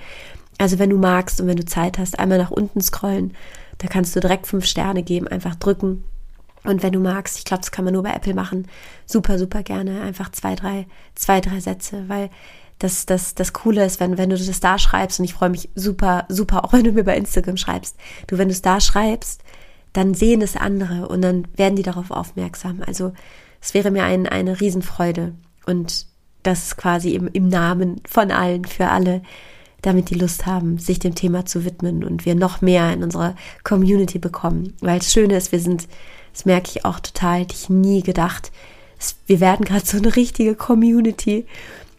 Also wenn du magst und wenn du Zeit hast, einmal nach unten scrollen, da kannst du direkt fünf Sterne geben, einfach drücken. Und wenn du magst, ich glaube, das kann man nur bei Apple machen, super, super gerne, einfach zwei, drei, zwei, drei Sätze, weil das, das, das Coole ist, wenn, wenn du das da schreibst, und ich freue mich super, super, auch (laughs) wenn du mir bei Instagram schreibst, du, wenn du es da schreibst, dann sehen es andere und dann werden die darauf aufmerksam. Also es wäre mir ein, eine Riesenfreude und das quasi im, im Namen von allen, für alle, damit die Lust haben, sich dem Thema zu widmen und wir noch mehr in unserer Community bekommen. Weil das Schöne ist, wir sind, das merke ich auch total, hätte ich nie gedacht, wir werden gerade so eine richtige Community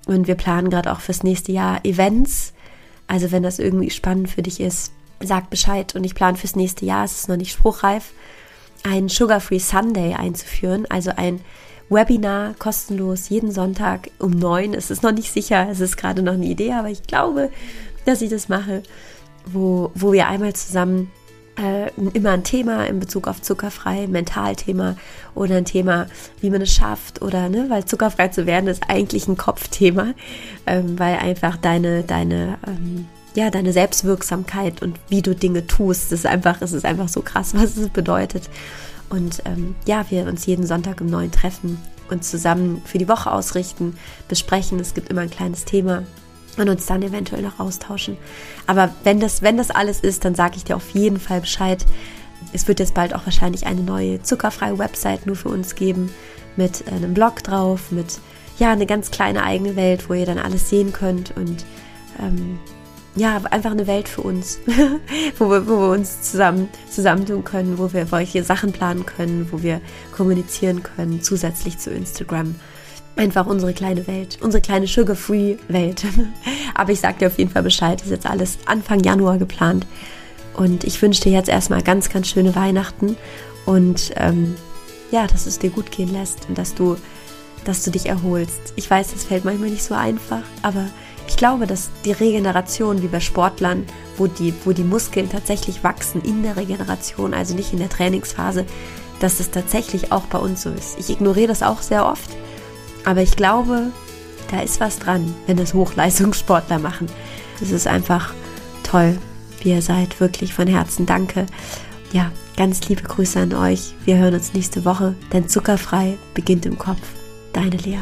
und wir planen gerade auch fürs nächste Jahr Events. Also wenn das irgendwie spannend für dich ist, sag Bescheid. Und ich plane fürs nächste Jahr, es ist noch nicht spruchreif, einen Sugar-Free Sunday einzuführen. Also ein Webinar kostenlos jeden Sonntag um neun. Es ist noch nicht sicher, es ist gerade noch eine Idee, aber ich glaube, dass ich das mache, wo, wo wir einmal zusammen äh, immer ein Thema in Bezug auf zuckerfrei, Mentalthema oder ein Thema, wie man es schafft oder ne, weil zuckerfrei zu werden ist eigentlich ein Kopfthema, ähm, weil einfach deine deine ähm, ja, deine Selbstwirksamkeit und wie du Dinge tust. Das ist einfach, es ist einfach so krass, (laughs) was es bedeutet. Und ähm, ja, wir uns jeden Sonntag im Neuen treffen und zusammen für die Woche ausrichten, besprechen. Es gibt immer ein kleines Thema und uns dann eventuell noch austauschen. Aber wenn das, wenn das alles ist, dann sage ich dir auf jeden Fall Bescheid. Es wird jetzt bald auch wahrscheinlich eine neue zuckerfreie Website nur für uns geben mit einem Blog drauf, mit ja eine ganz kleine eigene Welt, wo ihr dann alles sehen könnt und ähm, ja, einfach eine Welt für uns, (laughs) wo, wir, wo wir uns zusammen zusammentun können, wo wir solche Sachen planen können, wo wir kommunizieren können, zusätzlich zu Instagram. Einfach unsere kleine Welt, unsere kleine Sugar-Free-Welt. (laughs) Aber ich sag dir auf jeden Fall Bescheid, das ist jetzt alles Anfang Januar geplant. Und ich wünsche dir jetzt erstmal ganz, ganz schöne Weihnachten und ähm, ja, dass es dir gut gehen lässt und dass du, dass du dich erholst. Ich weiß, das fällt manchmal nicht so einfach, aber glaube, dass die Regeneration wie bei Sportlern, wo die, wo die Muskeln tatsächlich wachsen in der Regeneration, also nicht in der Trainingsphase, dass es tatsächlich auch bei uns so ist. Ich ignoriere das auch sehr oft, aber ich glaube, da ist was dran, wenn das Hochleistungssportler machen. Das ist einfach toll, wie ihr seid. Wirklich von Herzen danke. Ja, ganz liebe Grüße an euch. Wir hören uns nächste Woche, denn zuckerfrei beginnt im Kopf. Deine Lea.